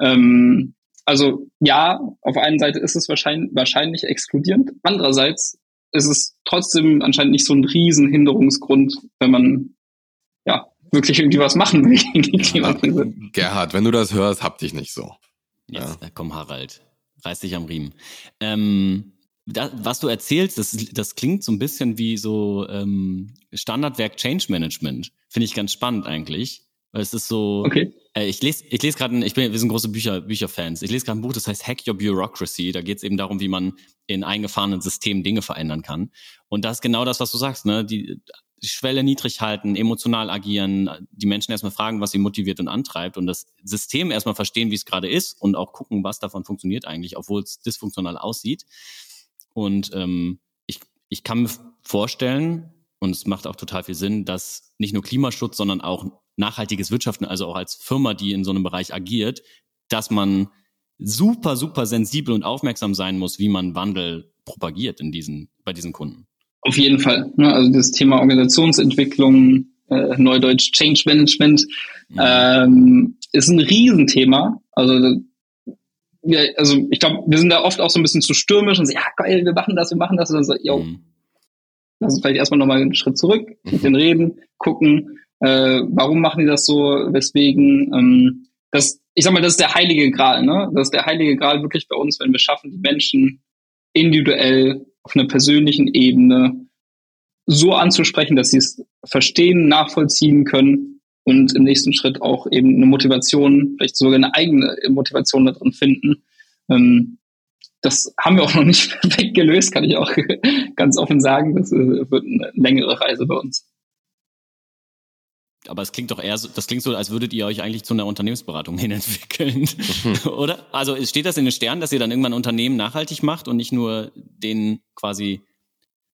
Ähm, also ja, auf einer Seite ist es wahrscheinlich, wahrscheinlich exkludierend. Andererseits ist es trotzdem anscheinend nicht so ein Riesenhinderungsgrund, wenn man ja wirklich irgendwie was machen will gegen die Klimakrise. Gerhard, wenn du das hörst, hab dich nicht so. Jetzt, ja. komm Harald, reiß dich am Riemen. Ähm, da, was du erzählst, das, das klingt so ein bisschen wie so ähm, Standardwerk Change Management. Finde ich ganz spannend eigentlich. Weil es ist so. Okay. Äh, ich lese, ich lese gerade, ich bin, wir sind große Bücher, Bücherfans. Ich lese gerade ein Buch, das heißt Hack Your Bureaucracy. Da geht es eben darum, wie man in eingefahrenen Systemen Dinge verändern kann. Und das ist genau das, was du sagst, ne? Die, die Schwelle niedrig halten, emotional agieren, die Menschen erstmal fragen, was sie motiviert und antreibt und das System erstmal verstehen, wie es gerade ist und auch gucken, was davon funktioniert eigentlich, obwohl es dysfunktional aussieht. Und ähm, ich, ich kann mir vorstellen, und es macht auch total viel Sinn, dass nicht nur Klimaschutz, sondern auch nachhaltiges Wirtschaften, also auch als Firma, die in so einem Bereich agiert, dass man super, super sensibel und aufmerksam sein muss, wie man Wandel propagiert in diesen, bei diesen Kunden. Auf jeden Fall. Ne? Also das Thema Organisationsentwicklung, äh, Neudeutsch Change Management, mhm. ähm, ist ein Riesenthema. Also ja, also ich glaube, wir sind da oft auch so ein bisschen zu stürmisch und sagen, ja geil, wir machen das, wir machen das. Und dann so, yo, mhm. lass uns vielleicht erstmal nochmal einen Schritt zurück, mit den reden, gucken, äh, warum machen die das so, weswegen. Ähm, das, ich sag mal, das ist der heilige Gral, ne? Das ist der heilige Gral wirklich bei uns, wenn wir schaffen, die Menschen individuell auf einer persönlichen Ebene so anzusprechen, dass sie es verstehen, nachvollziehen können und im nächsten Schritt auch eben eine Motivation, vielleicht sogar eine eigene Motivation da drin finden. Ähm, das haben wir auch noch nicht *laughs* perfekt gelöst, kann ich auch *laughs* ganz offen sagen. Das äh, wird eine längere Reise bei uns. Aber es klingt doch eher so, das klingt so, als würdet ihr euch eigentlich zu einer Unternehmensberatung *laughs* hin entwickeln, mhm. oder? Also steht das in den Sternen, dass ihr dann irgendwann Unternehmen nachhaltig macht und nicht nur denen quasi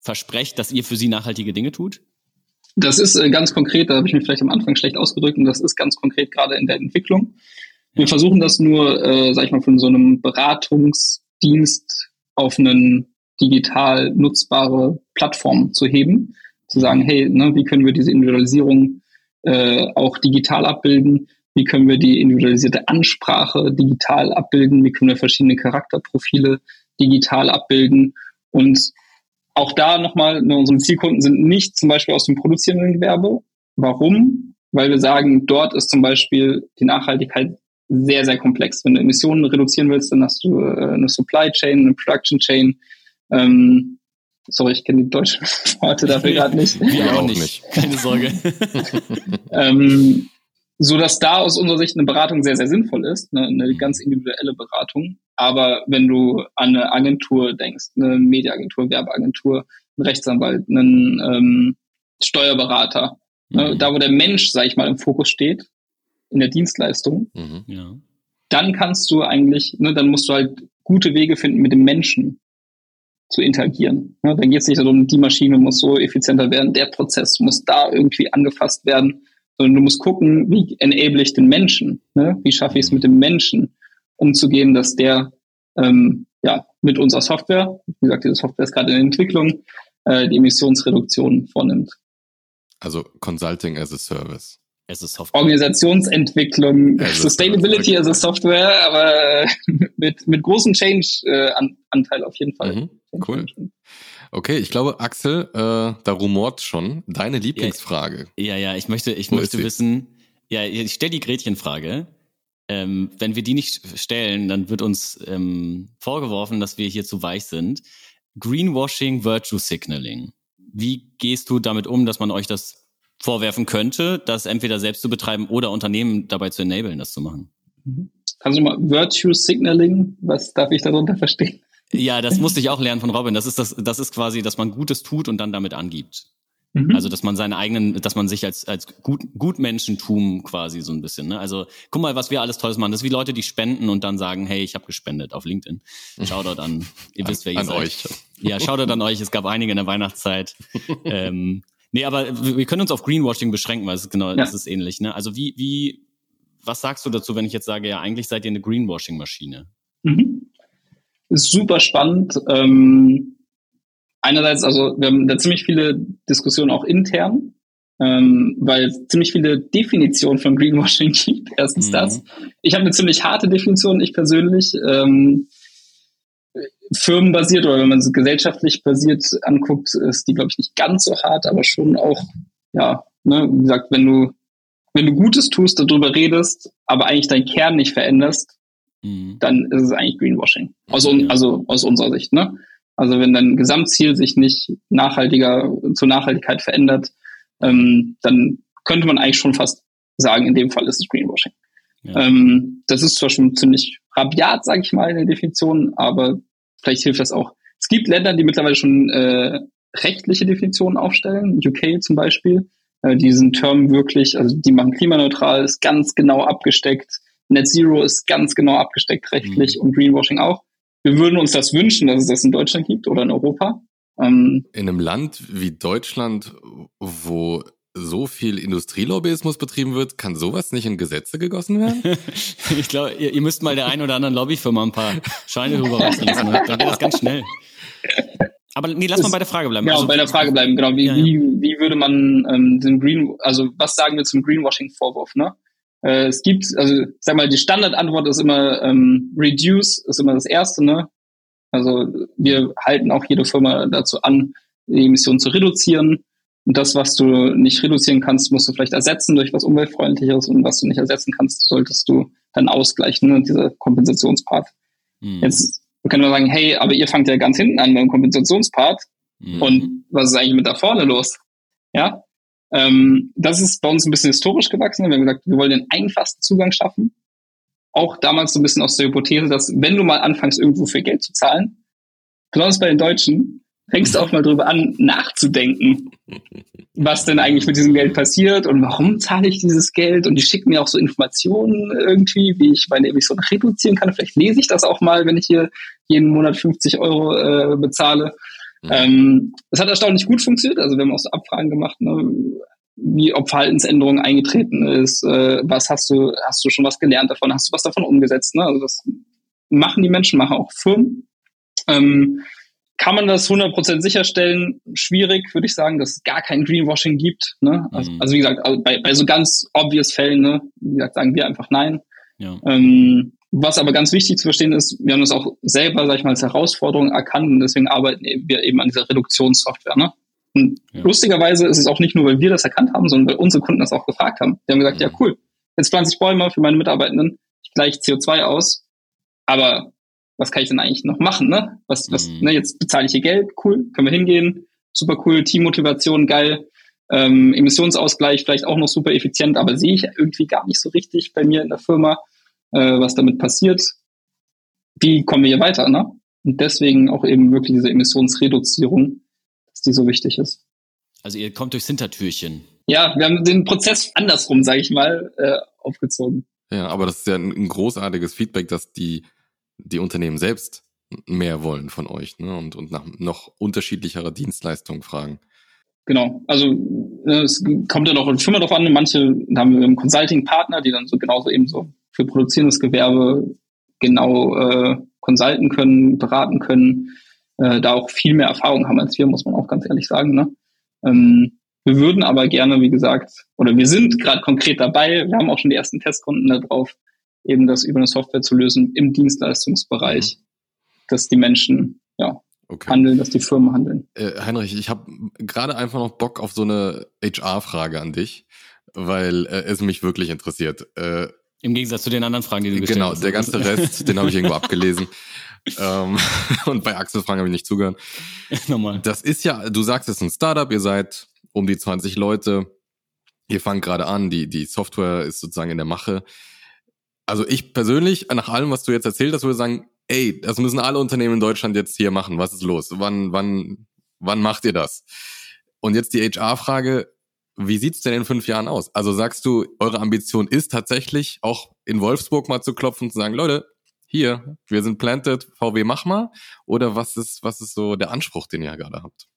versprecht, dass ihr für sie nachhaltige Dinge tut? Das ist äh, ganz konkret, da habe ich mich vielleicht am Anfang schlecht ausgedrückt, und das ist ganz konkret gerade in der Entwicklung. Wir versuchen das nur, äh, sag ich mal, von so einem Beratungsdienst auf einen digital nutzbare Plattform zu heben, zu sagen, hey, ne, wie können wir diese Individualisierung äh, auch digital abbilden? Wie können wir die individualisierte Ansprache digital abbilden? Wie können wir verschiedene Charakterprofile digital abbilden? Und auch da nochmal, ne, unsere Zielkunden sind nicht zum Beispiel aus dem produzierenden Gewerbe. Warum? Weil wir sagen, dort ist zum Beispiel die Nachhaltigkeit sehr, sehr komplex. Wenn du Emissionen reduzieren willst, dann hast du äh, eine Supply Chain, eine Production Chain. Ähm, sorry, ich kenne die deutschen *laughs* Worte dafür gerade nicht. *laughs* Wir auch nicht. *laughs* Keine Sorge. ähm, so dass da aus unserer Sicht eine Beratung sehr, sehr sinnvoll ist, eine, eine ganz individuelle Beratung. Aber wenn du an eine Agentur denkst, eine Mediaagentur, Werbeagentur, einen Rechtsanwalt, einen ähm, Steuerberater, ne, mhm. ne, da wo der Mensch, sag ich mal, im Fokus steht, in der Dienstleistung, mhm. ja. dann kannst du eigentlich, ne, dann musst du halt gute Wege finden, mit dem Menschen zu interagieren. Ne, dann geht es nicht darum, die Maschine muss so effizienter werden, der Prozess muss da irgendwie angefasst werden sondern du musst gucken, wie enable ich den Menschen, ne? wie schaffe ich es mit dem Menschen umzugehen, dass der ähm, ja mit unserer Software, wie gesagt, diese Software ist gerade in Entwicklung, äh, die Emissionsreduktion vornimmt. Also Consulting as a Service. As a Software. Organisationsentwicklung, as Sustainability as a Software, aber *laughs* mit, mit großem Change-Anteil äh, auf jeden Fall. Mhm, cool. Okay, ich glaube, Axel, äh, da rumort schon. Deine Lieblingsfrage. Ja, ja, ich möchte, ich Wo möchte wissen, ja, ich stelle die Gretchenfrage. Ähm, wenn wir die nicht stellen, dann wird uns ähm, vorgeworfen, dass wir hier zu weich sind. Greenwashing, Virtue Signaling. Wie gehst du damit um, dass man euch das vorwerfen könnte, das entweder selbst zu betreiben oder Unternehmen dabei zu enablen, das zu machen. Kannst du mal Virtue Signaling, was darf ich darunter verstehen? Ja, das musste ich auch lernen von Robin. Das ist das, das ist quasi, dass man Gutes tut und dann damit angibt. Mhm. Also, dass man seine eigenen, dass man sich als, als gut, Gutmenschentum quasi so ein bisschen, ne? Also, guck mal, was wir alles Tolles machen. Das ist wie Leute, die spenden und dann sagen, hey, ich habe gespendet auf LinkedIn. Shoutout an, ihr wisst, wer ihr an seid. euch. Ja, Shoutout an euch. Es gab einige in der Weihnachtszeit. *laughs* ähm, nee, aber wir können uns auf Greenwashing beschränken, weil es ist genau, ja. das ist ähnlich, ne? Also, wie, wie, was sagst du dazu, wenn ich jetzt sage, ja, eigentlich seid ihr eine Greenwashing-Maschine? Mhm. Ist super spannend. Ähm einerseits, also wir haben da ziemlich viele Diskussionen auch intern, ähm, weil es ziemlich viele Definitionen von Greenwashing *laughs* gibt. Erstens mhm. das. Ich habe eine ziemlich harte Definition, ich persönlich. Ähm, firmenbasiert oder wenn man es gesellschaftlich basiert anguckt, ist die, glaube ich, nicht ganz so hart, aber schon auch, ja, ne, wie gesagt, wenn du, wenn du Gutes tust, darüber redest, aber eigentlich deinen Kern nicht veränderst, mhm. dann ist es eigentlich Greenwashing. Aus, ja. Also aus unserer Sicht, ne? Also wenn dein Gesamtziel sich nicht nachhaltiger zur Nachhaltigkeit verändert, ähm, dann könnte man eigentlich schon fast sagen, in dem Fall ist es Greenwashing. Ja. Ähm, das ist zwar schon ziemlich rabiat, sage ich mal, in der Definition, aber vielleicht hilft das auch. Es gibt Länder, die mittlerweile schon äh, rechtliche Definitionen aufstellen, UK zum Beispiel, äh, diesen Term wirklich, also die machen klimaneutral, ist ganz genau abgesteckt, Net Zero ist ganz genau abgesteckt rechtlich mhm. und Greenwashing auch. Wir würden uns das wünschen, dass es das in Deutschland gibt oder in Europa. Ähm, in einem Land wie Deutschland, wo so viel Industrielobbyismus betrieben wird, kann sowas nicht in Gesetze gegossen werden? *laughs* ich glaube, ihr, ihr, müsst mal der ein oder anderen Lobbyfirma ein paar Scheine drüber rauslassen. Dann geht das ganz schnell. Aber nee, lass mal bei der Frage bleiben. Ja, also, bei der Frage bleiben, genau. Wie, ja, ja. wie, wie würde man ähm, den Green, also was sagen wir zum Greenwashing-Vorwurf, ne? Äh, es gibt, also ich sag mal, die Standardantwort ist immer ähm, Reduce, ist immer das Erste, ne? Also wir halten auch jede Firma dazu an, die Emissionen zu reduzieren. Und das, was du nicht reduzieren kannst, musst du vielleicht ersetzen durch was umweltfreundlicheres und was du nicht ersetzen kannst, solltest du dann ausgleichen, ne? dieser Kompensationspart. Mhm. Jetzt können wir sagen, hey, aber ihr fangt ja ganz hinten an beim Kompensationspart. Mhm. Und was ist eigentlich mit da vorne los? Ja, ähm, das ist bei uns ein bisschen historisch gewachsen. Wir haben gesagt, wir wollen den einfachsten Zugang schaffen. Auch damals so ein bisschen aus der Hypothese, dass wenn du mal anfängst, irgendwo für Geld zu zahlen, besonders bei den Deutschen, fängst du auch mal drüber an, nachzudenken, was denn eigentlich mit diesem Geld passiert und warum zahle ich dieses Geld und die schicken mir auch so Informationen irgendwie, wie ich meine Emissionen reduzieren kann. Vielleicht lese ich das auch mal, wenn ich hier jeden Monat 50 Euro äh, bezahle. Mhm. Ähm, das hat erstaunlich gut funktioniert. Also wir haben auch so Abfragen gemacht, ne, wie ob Verhaltensänderungen eingetreten ist, äh, was hast du, hast du schon was gelernt davon, hast du was davon umgesetzt? Ne? Also das machen die Menschen, machen auch Firmen. Ähm, kann man das 100% sicherstellen? Schwierig, würde ich sagen, dass es gar kein Greenwashing gibt. Ne? Also, mhm. also wie gesagt, also bei, bei so ganz obvious Fällen, ne, wie gesagt, sagen wir einfach nein. Ja. Ähm, was aber ganz wichtig zu verstehen ist, wir haben das auch selber, sag ich mal, als Herausforderung erkannt und deswegen arbeiten wir eben an dieser Reduktionssoftware. Ne? Und ja. lustigerweise ist es auch nicht nur, weil wir das erkannt haben, sondern weil unsere Kunden das auch gefragt haben. Die haben gesagt, ja, ja cool, jetzt pflanze ich Bäume für meine Mitarbeitenden, ich gleiche CO2 aus, aber was kann ich denn eigentlich noch machen? Ne? Was, was, mhm. ne, jetzt bezahle ich hier Geld, cool, können wir hingehen, super cool, Teammotivation, geil, ähm, Emissionsausgleich vielleicht auch noch super effizient, aber sehe ich irgendwie gar nicht so richtig bei mir in der Firma äh, was damit passiert, wie kommen wir hier weiter, ne? Und deswegen auch eben wirklich diese Emissionsreduzierung, dass die so wichtig ist. Also ihr kommt durchs Hintertürchen. Ja, wir haben den Prozess andersrum, sage ich mal, äh, aufgezogen. Ja, aber das ist ja ein, großartiges Feedback, dass die, die Unternehmen selbst mehr wollen von euch ne? und, und nach noch unterschiedlicherer Dienstleistungen fragen. Genau, also äh, es kommt ja noch in Firma drauf an. Manche haben wir einen Consulting-Partner, die dann so genauso eben so für produzierendes Gewerbe genau äh, consulten können, beraten können, äh, da auch viel mehr Erfahrung haben als wir, muss man auch ganz ehrlich sagen. Ne? Ähm, wir würden aber gerne, wie gesagt, oder wir sind gerade konkret dabei, wir haben auch schon die ersten Testkunden darauf, eben das über eine Software zu lösen im Dienstleistungsbereich, mhm. dass die Menschen ja okay. handeln, dass die Firmen handeln. Äh, Heinrich, ich habe gerade einfach noch Bock auf so eine HR-Frage an dich, weil äh, es mich wirklich interessiert. Äh, im Gegensatz zu den anderen Fragen, die du gestellt genau, hast. Genau, der ganze Rest, *laughs* den habe ich irgendwo abgelesen. ähm, *laughs* und bei Axel Fragen habe ich nicht zugehört. *laughs* Nochmal. Das ist ja, du sagst, es ist ein Startup, ihr seid um die 20 Leute. ihr fangt gerade an, die, die Software ist sozusagen in der Mache. Also ich persönlich, nach allem, was du jetzt erzählt hast, würde sagen, ey, das müssen alle Unternehmen in Deutschland jetzt hier machen. Was ist los? Wann, wann, wann macht ihr das? Und jetzt die HR-Frage, wie sieht's denn in fünf Jahren aus? Also sagst du, eure Ambition ist tatsächlich auch in Wolfsburg mal zu klopfen und zu sagen, Leute, hier, wir sind planted, VW mach mal? Oder was ist, was ist so der Anspruch, den ihr gerade habt?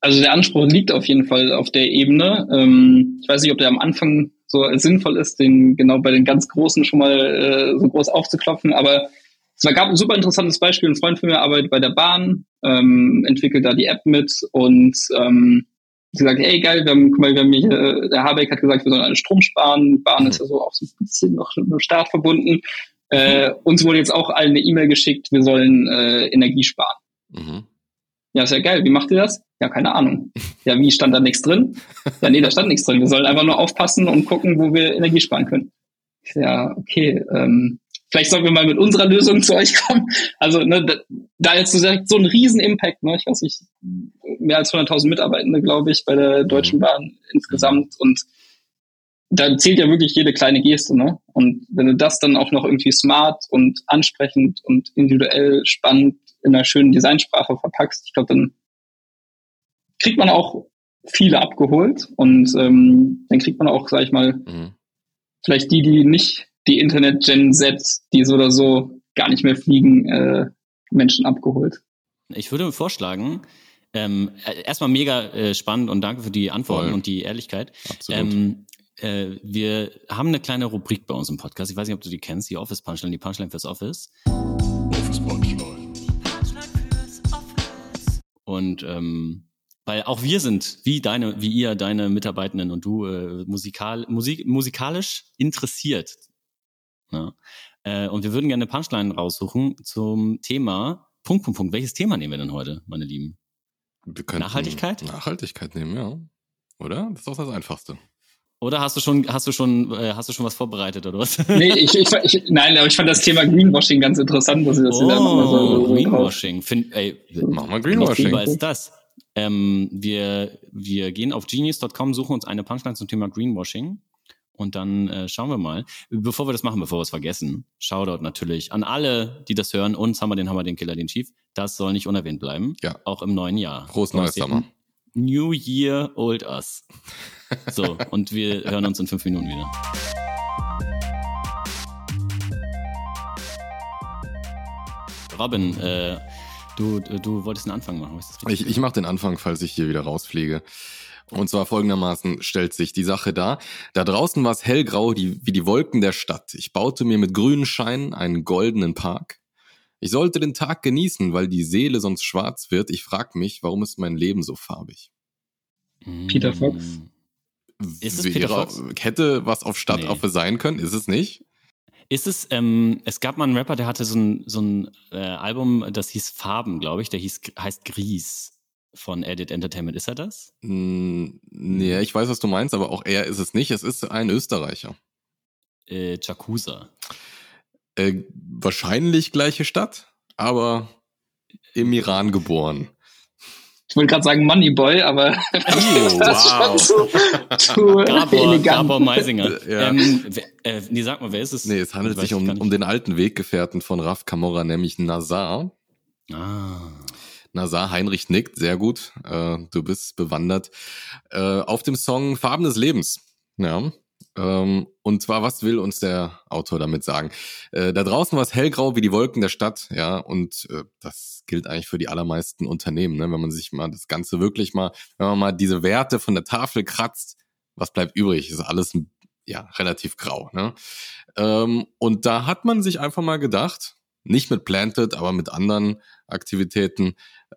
Also der Anspruch liegt auf jeden Fall auf der Ebene. Ähm, ich weiß nicht, ob der am Anfang so sinnvoll ist, den genau bei den ganz Großen schon mal äh, so groß aufzuklopfen, aber es gab ein super interessantes Beispiel. Ein Freund von mir arbeitet bei der Bahn, ähm, entwickelt da die App mit und ähm, gesagt, ey geil, wir haben, guck mal, wir haben hier, der Habeck hat gesagt, wir sollen alle Strom sparen. Bahn ist ja so auch so ein bisschen noch mit dem Staat verbunden. Äh, uns wurde jetzt auch allen eine E-Mail geschickt, wir sollen äh, Energie sparen. Mhm. Ja, ist ja geil. Wie macht ihr das? Ja, keine Ahnung. Ja, wie stand da nichts drin? Ja, nee, da stand nichts drin. Wir sollen einfach nur aufpassen und gucken, wo wir Energie sparen können. Ja, okay. Ähm, vielleicht sollten wir mal mit unserer Lösung zu euch kommen. Also ne, da, da jetzt so, so ein riesen Impact, ne? ich weiß nicht, mehr als 100.000 Mitarbeitende, glaube ich, bei der Deutschen mhm. Bahn insgesamt und da zählt ja wirklich jede kleine Geste, ne? Und wenn du das dann auch noch irgendwie smart und ansprechend und individuell spannend in einer schönen Designsprache verpackst, ich glaube, dann kriegt man auch viele abgeholt und ähm, dann kriegt man auch, sag ich mal, mhm. vielleicht die, die nicht die Internet-Gen Z, die so oder so gar nicht mehr fliegen, äh, Menschen abgeholt. Ich würde vorschlagen, ähm, äh, erstmal mega äh, spannend und danke für die Antworten Voll. und die Ehrlichkeit. Absolut. Ähm, äh, wir haben eine kleine Rubrik bei uns im Podcast. Ich weiß nicht, ob du die kennst, die Office Punchline, die Punchline fürs Office. Office Punchline. Die Punchline fürs Office. Und ähm, weil auch wir sind, wie deine, wie ihr, deine Mitarbeitenden und du, äh, musikal, Musik, musikalisch interessiert. Ja. Äh, und wir würden gerne eine Punchline raussuchen zum Thema Punkt, Punkt, Punkt. Welches Thema nehmen wir denn heute, meine Lieben? Nachhaltigkeit? Nachhaltigkeit nehmen, ja. Oder? Das ist auch das Einfachste. Oder hast du schon, hast du schon, äh, hast du schon was vorbereitet oder was? Nee, ich, ich, ich, nein, aber ich fand das Thema Greenwashing ganz interessant, dass ihr das oh, da so, so Greenwashing. Find, ey, Machen wir Greenwashing. Was ist das. Ähm, wir, wir gehen auf genius.com, suchen uns eine Punchline zum Thema Greenwashing und dann äh, schauen wir mal. Bevor wir das machen, bevor wir es vergessen, Shoutout natürlich an alle, die das hören. Uns haben wir den Hammer, den Killer, den Chief. Das soll nicht unerwähnt bleiben. Ja. Auch im neuen Jahr. Prost, neues Sommer. New Year, Old Us. So, *laughs* und wir hören uns in fünf Minuten wieder. Robin, äh, du, du wolltest einen Anfang machen. Ich, ich mache den Anfang, falls ich hier wieder rausfliege. Und zwar folgendermaßen stellt sich die Sache dar. Da draußen war es hellgrau die, wie die Wolken der Stadt. Ich baute mir mit grünen Scheinen einen goldenen Park. Ich sollte den Tag genießen, weil die Seele sonst schwarz wird. Ich frag mich, warum ist mein Leben so farbig? Peter Fox. Ist es Peter Fox? Hätte was auf Stadtaffe nee. sein können, ist es nicht? Ist es, ähm, es gab mal einen Rapper, der hatte so ein, so ein äh, Album, das hieß Farben, glaube ich, der hieß, heißt Gries von Edit Entertainment. Ist er das? Mm, nee, ich weiß, was du meinst, aber auch er ist es nicht. Es ist ein Österreicher. Äh, Jakuza. Äh, wahrscheinlich gleiche Stadt, aber im Iran geboren. Ich wollte gerade sagen Moneyboy, aber oh, *laughs* das wow. ist schon zu, zu *laughs* Gabor, elegant. Gabor Meisinger. Ja. Ähm, äh, nee, sag mal, wer ist es? Nee, es handelt sich um, um den alten Weggefährten von Raf Kamora, nämlich Nazar. Ah. Nazar Heinrich nickt, sehr gut. Äh, du bist bewandert. Äh, auf dem Song Farben des Lebens. Ja. Ähm, und zwar, was will uns der Autor damit sagen? Äh, da draußen war es hellgrau wie die Wolken der Stadt, ja, und äh, das gilt eigentlich für die allermeisten Unternehmen, ne? wenn man sich mal das Ganze wirklich mal, wenn man mal diese Werte von der Tafel kratzt, was bleibt übrig? Ist alles ja relativ grau. Ne? Ähm, und da hat man sich einfach mal gedacht, nicht mit Planted, aber mit anderen Aktivitäten,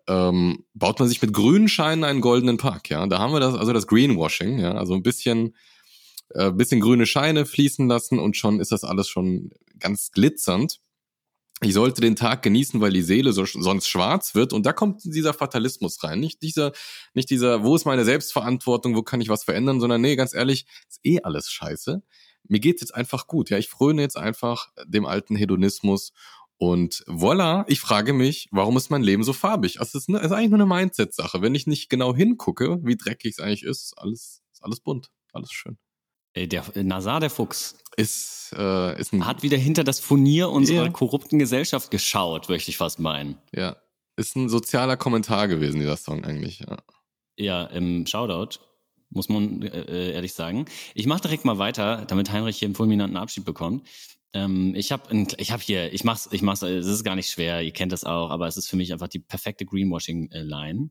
ähm, baut man sich mit grünen Scheinen einen goldenen Park. Ja, da haben wir das, also das Greenwashing. Ja, also ein bisschen, äh, bisschen grüne Scheine fließen lassen und schon ist das alles schon ganz glitzernd. Ich sollte den Tag genießen, weil die Seele so, sonst schwarz wird. Und da kommt dieser Fatalismus rein. Nicht dieser, nicht dieser, wo ist meine Selbstverantwortung, wo kann ich was verändern, sondern nee, ganz ehrlich, ist eh alles scheiße. Mir geht's jetzt einfach gut. Ja, ich fröne jetzt einfach dem alten Hedonismus und voilà, ich frage mich, warum ist mein Leben so farbig? Also es ist, eine, ist eigentlich nur eine Mindset-Sache. Wenn ich nicht genau hingucke, wie dreckig es eigentlich ist, ist alles, ist alles bunt. alles schön. Äh, Der Nazar der Fuchs Ist, äh, ist ein, hat wieder hinter das Furnier unserer Ja. korrupten Gesellschaft geschaut, möchte ich fast meinen. ja, ist ein sozialer Kommentar gewesen, dieser Song eigentlich. Ja. Ja, im Shoutout, muss man äh, ehrlich sagen. Ich mache direkt mal weiter, damit Heinrich hier einen fulminanten Abschied bekommt. Ähm, ich habe ich hab hier, ich mach's, ich mach's, es ist gar nicht schwer, ihr kennt das auch, aber es ist für mich einfach die perfekte Greenwashing-Line.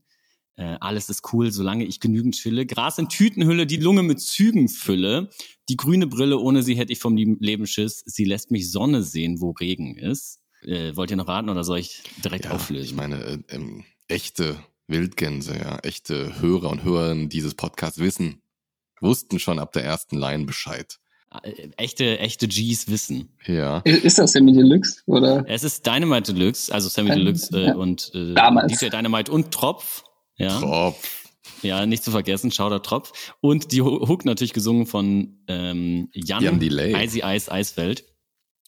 Äh, alles ist cool, solange ich genügend chille. Gras in Tütenhülle, die Lunge mit Zügen fülle. Die grüne Brille, ohne sie hätte ich vom Leben Schiss. Sie lässt mich Sonne sehen, wo Regen ist. Äh, wollt ihr noch raten oder soll ich direkt Ja, auflösen? Ich meine, äh, ähm, echte Wildgänse, ja, echte Hörer und Hörerinnen dieses Podcasts wissen, wussten schon ab der ersten Line Bescheid. Äh, echte, echte Gs wissen. Ja. Ist das Sammy Deluxe? Oder? Es ist Dynamite Deluxe, also Sammy Ähm, Deluxe äh, ja. und äh, Damals. DJ Dynamite und Tropf. Ja, Tropf. ja, nicht zu vergessen, Schauder Tropf. Und die Ho- Hook natürlich gesungen von ähm, Jan, Jan Delay. Icy Ice Eisfeld.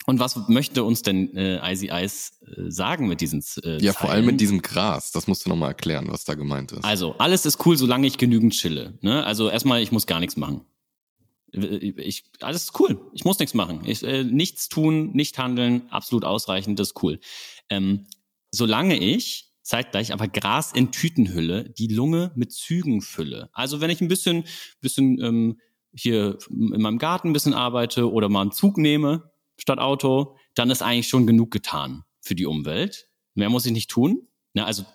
Und was möchte uns denn äh, Icy Ice äh, sagen mit diesen äh, Ja, vor allem mit diesem Gras. Das musst du nochmal erklären, was da gemeint ist. Also, alles ist cool, solange ich genügend chille. Ne? Also erstmal, ich muss gar nichts machen. Ich, alles ist cool. Ich muss nichts machen. Ich, äh, nichts tun, nicht handeln, absolut ausreichend, das ist cool. Ähm, solange ich zeitgleich aber Gras in Tütenhülle, die Lunge mit Zügen fülle. Also wenn ich ein bisschen, bisschen ähm, hier in meinem Garten ein bisschen arbeite oder mal einen Zug nehme statt Auto, dann ist eigentlich schon genug getan für die Umwelt. Mehr muss ich nicht tun. Na, also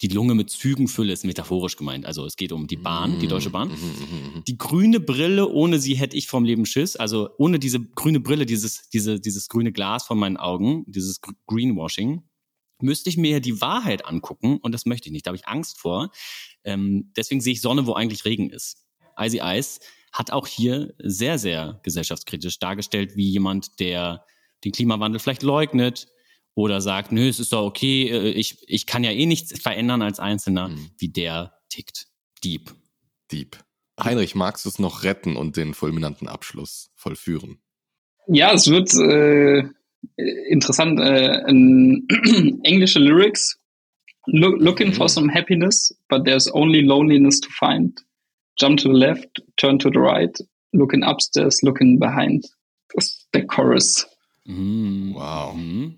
die Lunge mit Zügen fülle ist metaphorisch gemeint. Also es geht um die Bahn, die Deutsche Bahn. Mhm, mhm. Die grüne Brille, ohne sie hätte ich vom Leben Schiss. Also ohne diese grüne Brille, dieses, diese, dieses grüne Glas von meinen Augen, dieses Gr- Greenwashing, müsste ich mir die Wahrheit angucken und das möchte ich nicht. Da habe ich Angst vor. Ähm, deswegen sehe ich Sonne, wo eigentlich Regen ist. Icy Ice hat auch hier sehr, sehr gesellschaftskritisch dargestellt, wie jemand, der den Klimawandel vielleicht leugnet oder sagt, nö, es ist doch okay, äh, ich, ich kann ja eh nichts verändern als Einzelner, Mhm. wie der tickt. Dieb. Dieb. Heinrich, magst du es noch retten und den fulminanten Abschluss vollführen? Ja, es wird äh, interessant. Äh, in *clears throat* englische Lyrics. Look, looking for some happiness, but there's only loneliness to find. Jump to the left, turn to the right, looking upstairs, looking behind. Das ist der Chorus. Mhm. Wow. Mhm.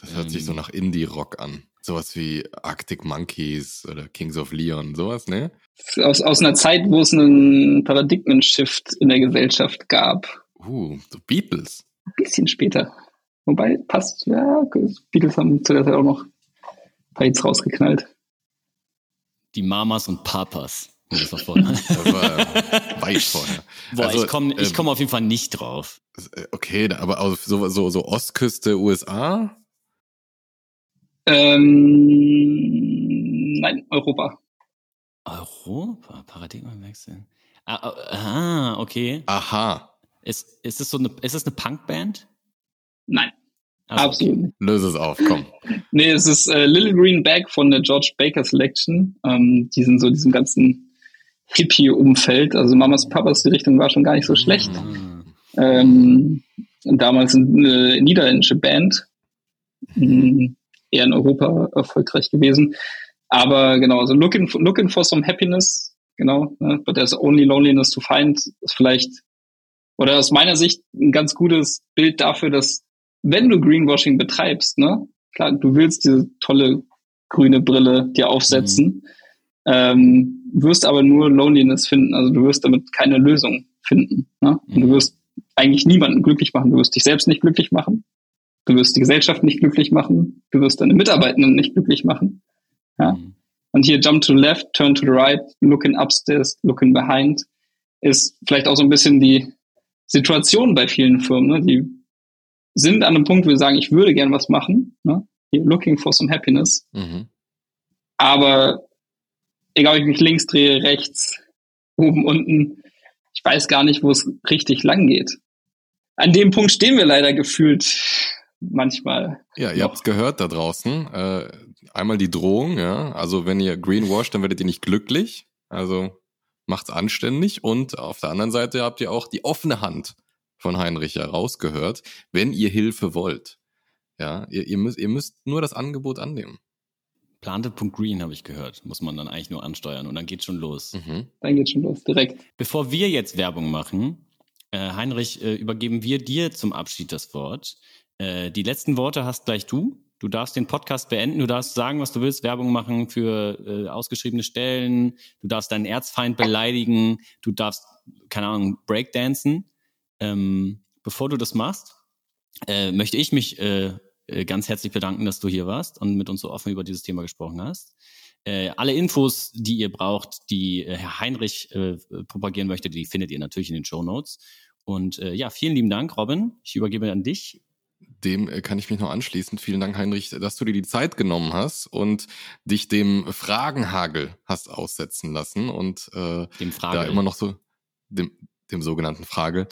Das hört sich so Ähm. nach Indie-Rock an. Sowas wie Arctic Monkeys oder Kings of Leon, sowas, ne? Aus, aus einer Zeit, wo es einen Paradigmen-Shift in der Gesellschaft gab. Uh, so Beatles. Ein bisschen später. Wobei, passt, ja, Beatles haben zu der Zeit auch noch ein paar Hits rausgeknallt. Die Mamas und Papas. *laughs* Das war vorher. Das war weit vorher. *laughs* Boah, Also, ich komme ich ähm, komm auf jeden Fall nicht drauf. Äh, Okay, aber auf so, so, so Ostküste USA? Ähm, nein, Europa. Europa, Paradigmenwechsel. Ah, ah, okay. Aha. Ist, ist, es so eine, ist es eine Punkband? Nein, Also, absolut nicht. Löse es auf, komm. *laughs* Nee, es ist äh, Little Green Bag von der George Baker Selection. Ähm, die sind so diesem ganzen Hippie-Umfeld. Also Mamas Papas, die Richtung war schon gar nicht so schlecht. Ah. Ähm, damals eine niederländische Band. Ähm, eher in Europa erfolgreich gewesen. Aber genau, also looking for, looking for some happiness, genau, ne, but there's only loneliness to find, ist vielleicht, oder aus meiner Sicht ein ganz gutes Bild dafür, dass wenn du Greenwashing betreibst, ne, klar, du willst diese tolle grüne Brille dir aufsetzen, ähm, wirst aber nur Loneliness finden, also du wirst damit keine Lösung finden. Ne? Und du Mhm. wirst eigentlich niemanden glücklich machen, du wirst dich selbst nicht glücklich machen, du wirst die Gesellschaft nicht glücklich machen, du wirst deine Mitarbeitenden nicht glücklich machen. Ja. Mhm. Und hier jump to the left, turn to the right, looking upstairs, looking behind, ist vielleicht auch so ein bisschen die Situation bei vielen Firmen. Ne? Die sind an einem Punkt, wo sie sagen, ich würde gern was machen, ne? Looking for some happiness, Mhm. aber egal, ob ich mich links drehe, rechts, oben, unten, ich weiß gar nicht, wo es richtig lang geht. An dem Punkt stehen wir leider gefühlt manchmal. Ja, ihr Noch. habt's gehört da draußen. Äh, einmal die Drohung, ja. Also wenn ihr greenwasht, dann werdet ihr nicht glücklich. Also macht's anständig. Und auf der anderen Seite habt ihr auch die offene Hand von Heinrich ja rausgehört, wenn ihr Hilfe wollt. Ja, ihr, ihr, müsst, ihr müsst nur das Angebot annehmen. Planted.green habe ich gehört. Muss man dann eigentlich nur ansteuern und dann geht schon los. Mhm. Dann geht's schon los, direkt. Bevor wir jetzt Werbung machen, äh, Heinrich, äh, übergeben wir dir zum Abschied das Wort. Äh, die letzten Worte hast gleich du. Du darfst den Podcast beenden, du darfst sagen, was du willst, Werbung machen für äh, ausgeschriebene Stellen, du darfst deinen Erzfeind beleidigen, du darfst, keine Ahnung, Breakdancen. Ähm, bevor du das machst, äh, möchte ich mich äh, äh, ganz herzlich bedanken, dass du hier warst und mit uns so offen über dieses Thema gesprochen hast. Äh, alle Infos, die ihr braucht, die äh, Herr Heinrich äh, propagieren möchte, die findet ihr natürlich in den Show Notes. Und äh, ja, vielen lieben Dank, Robin. Ich übergebe an dich. Dem äh, kann ich mich noch anschließen. Vielen Dank, Heinrich, dass du dir die Zeit genommen hast und dich dem Fragenhagel hast aussetzen lassen und äh, Dem Frage. da immer noch so dem, dem sogenannten Frage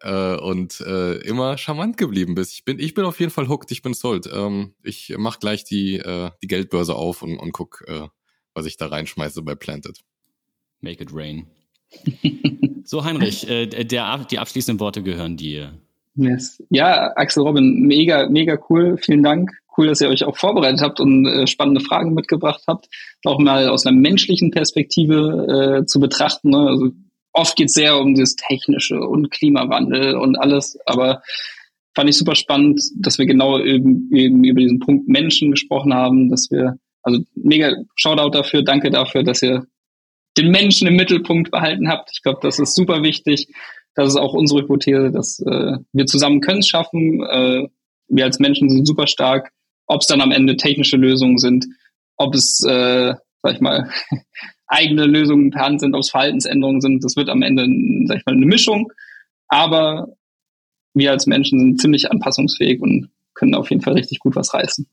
äh, und äh, immer charmant geblieben bist. Ich bin, ich bin auf jeden Fall hooked, ich bin sold. Ähm, ich mach gleich die, äh, die Geldbörse auf und, und guck, äh, was ich da reinschmeiße bei Planted. Make it rain. *laughs* so, Heinrich, äh, der, die abschließenden Worte gehören dir. Yes. Ja, Axel Robin, mega, mega cool. Vielen Dank. Cool, dass ihr euch auch vorbereitet habt und äh, spannende Fragen mitgebracht habt. Auch mal aus einer menschlichen Perspektive äh, zu betrachten. Ne? Also oft geht es sehr um das Technische und Klimawandel und alles, aber fand ich super spannend, dass wir genau eben, eben über diesen Punkt Menschen gesprochen haben, dass wir, also mega Shoutout dafür, danke dafür, dass ihr den Menschen im Mittelpunkt behalten habt. Ich glaube, das ist super wichtig. Das ist auch unsere Hypothese, dass äh, wir zusammen können es schaffen. Äh, wir als Menschen sind super stark. Ob es dann am Ende technische Lösungen sind, ob es, äh, sag ich mal, *laughs* eigene Lösungen per Hand sind, ob es Verhaltensänderungen sind, das wird am Ende, sag ich mal, eine Mischung. Aber wir als Menschen sind ziemlich anpassungsfähig und können auf jeden Fall richtig gut was reißen.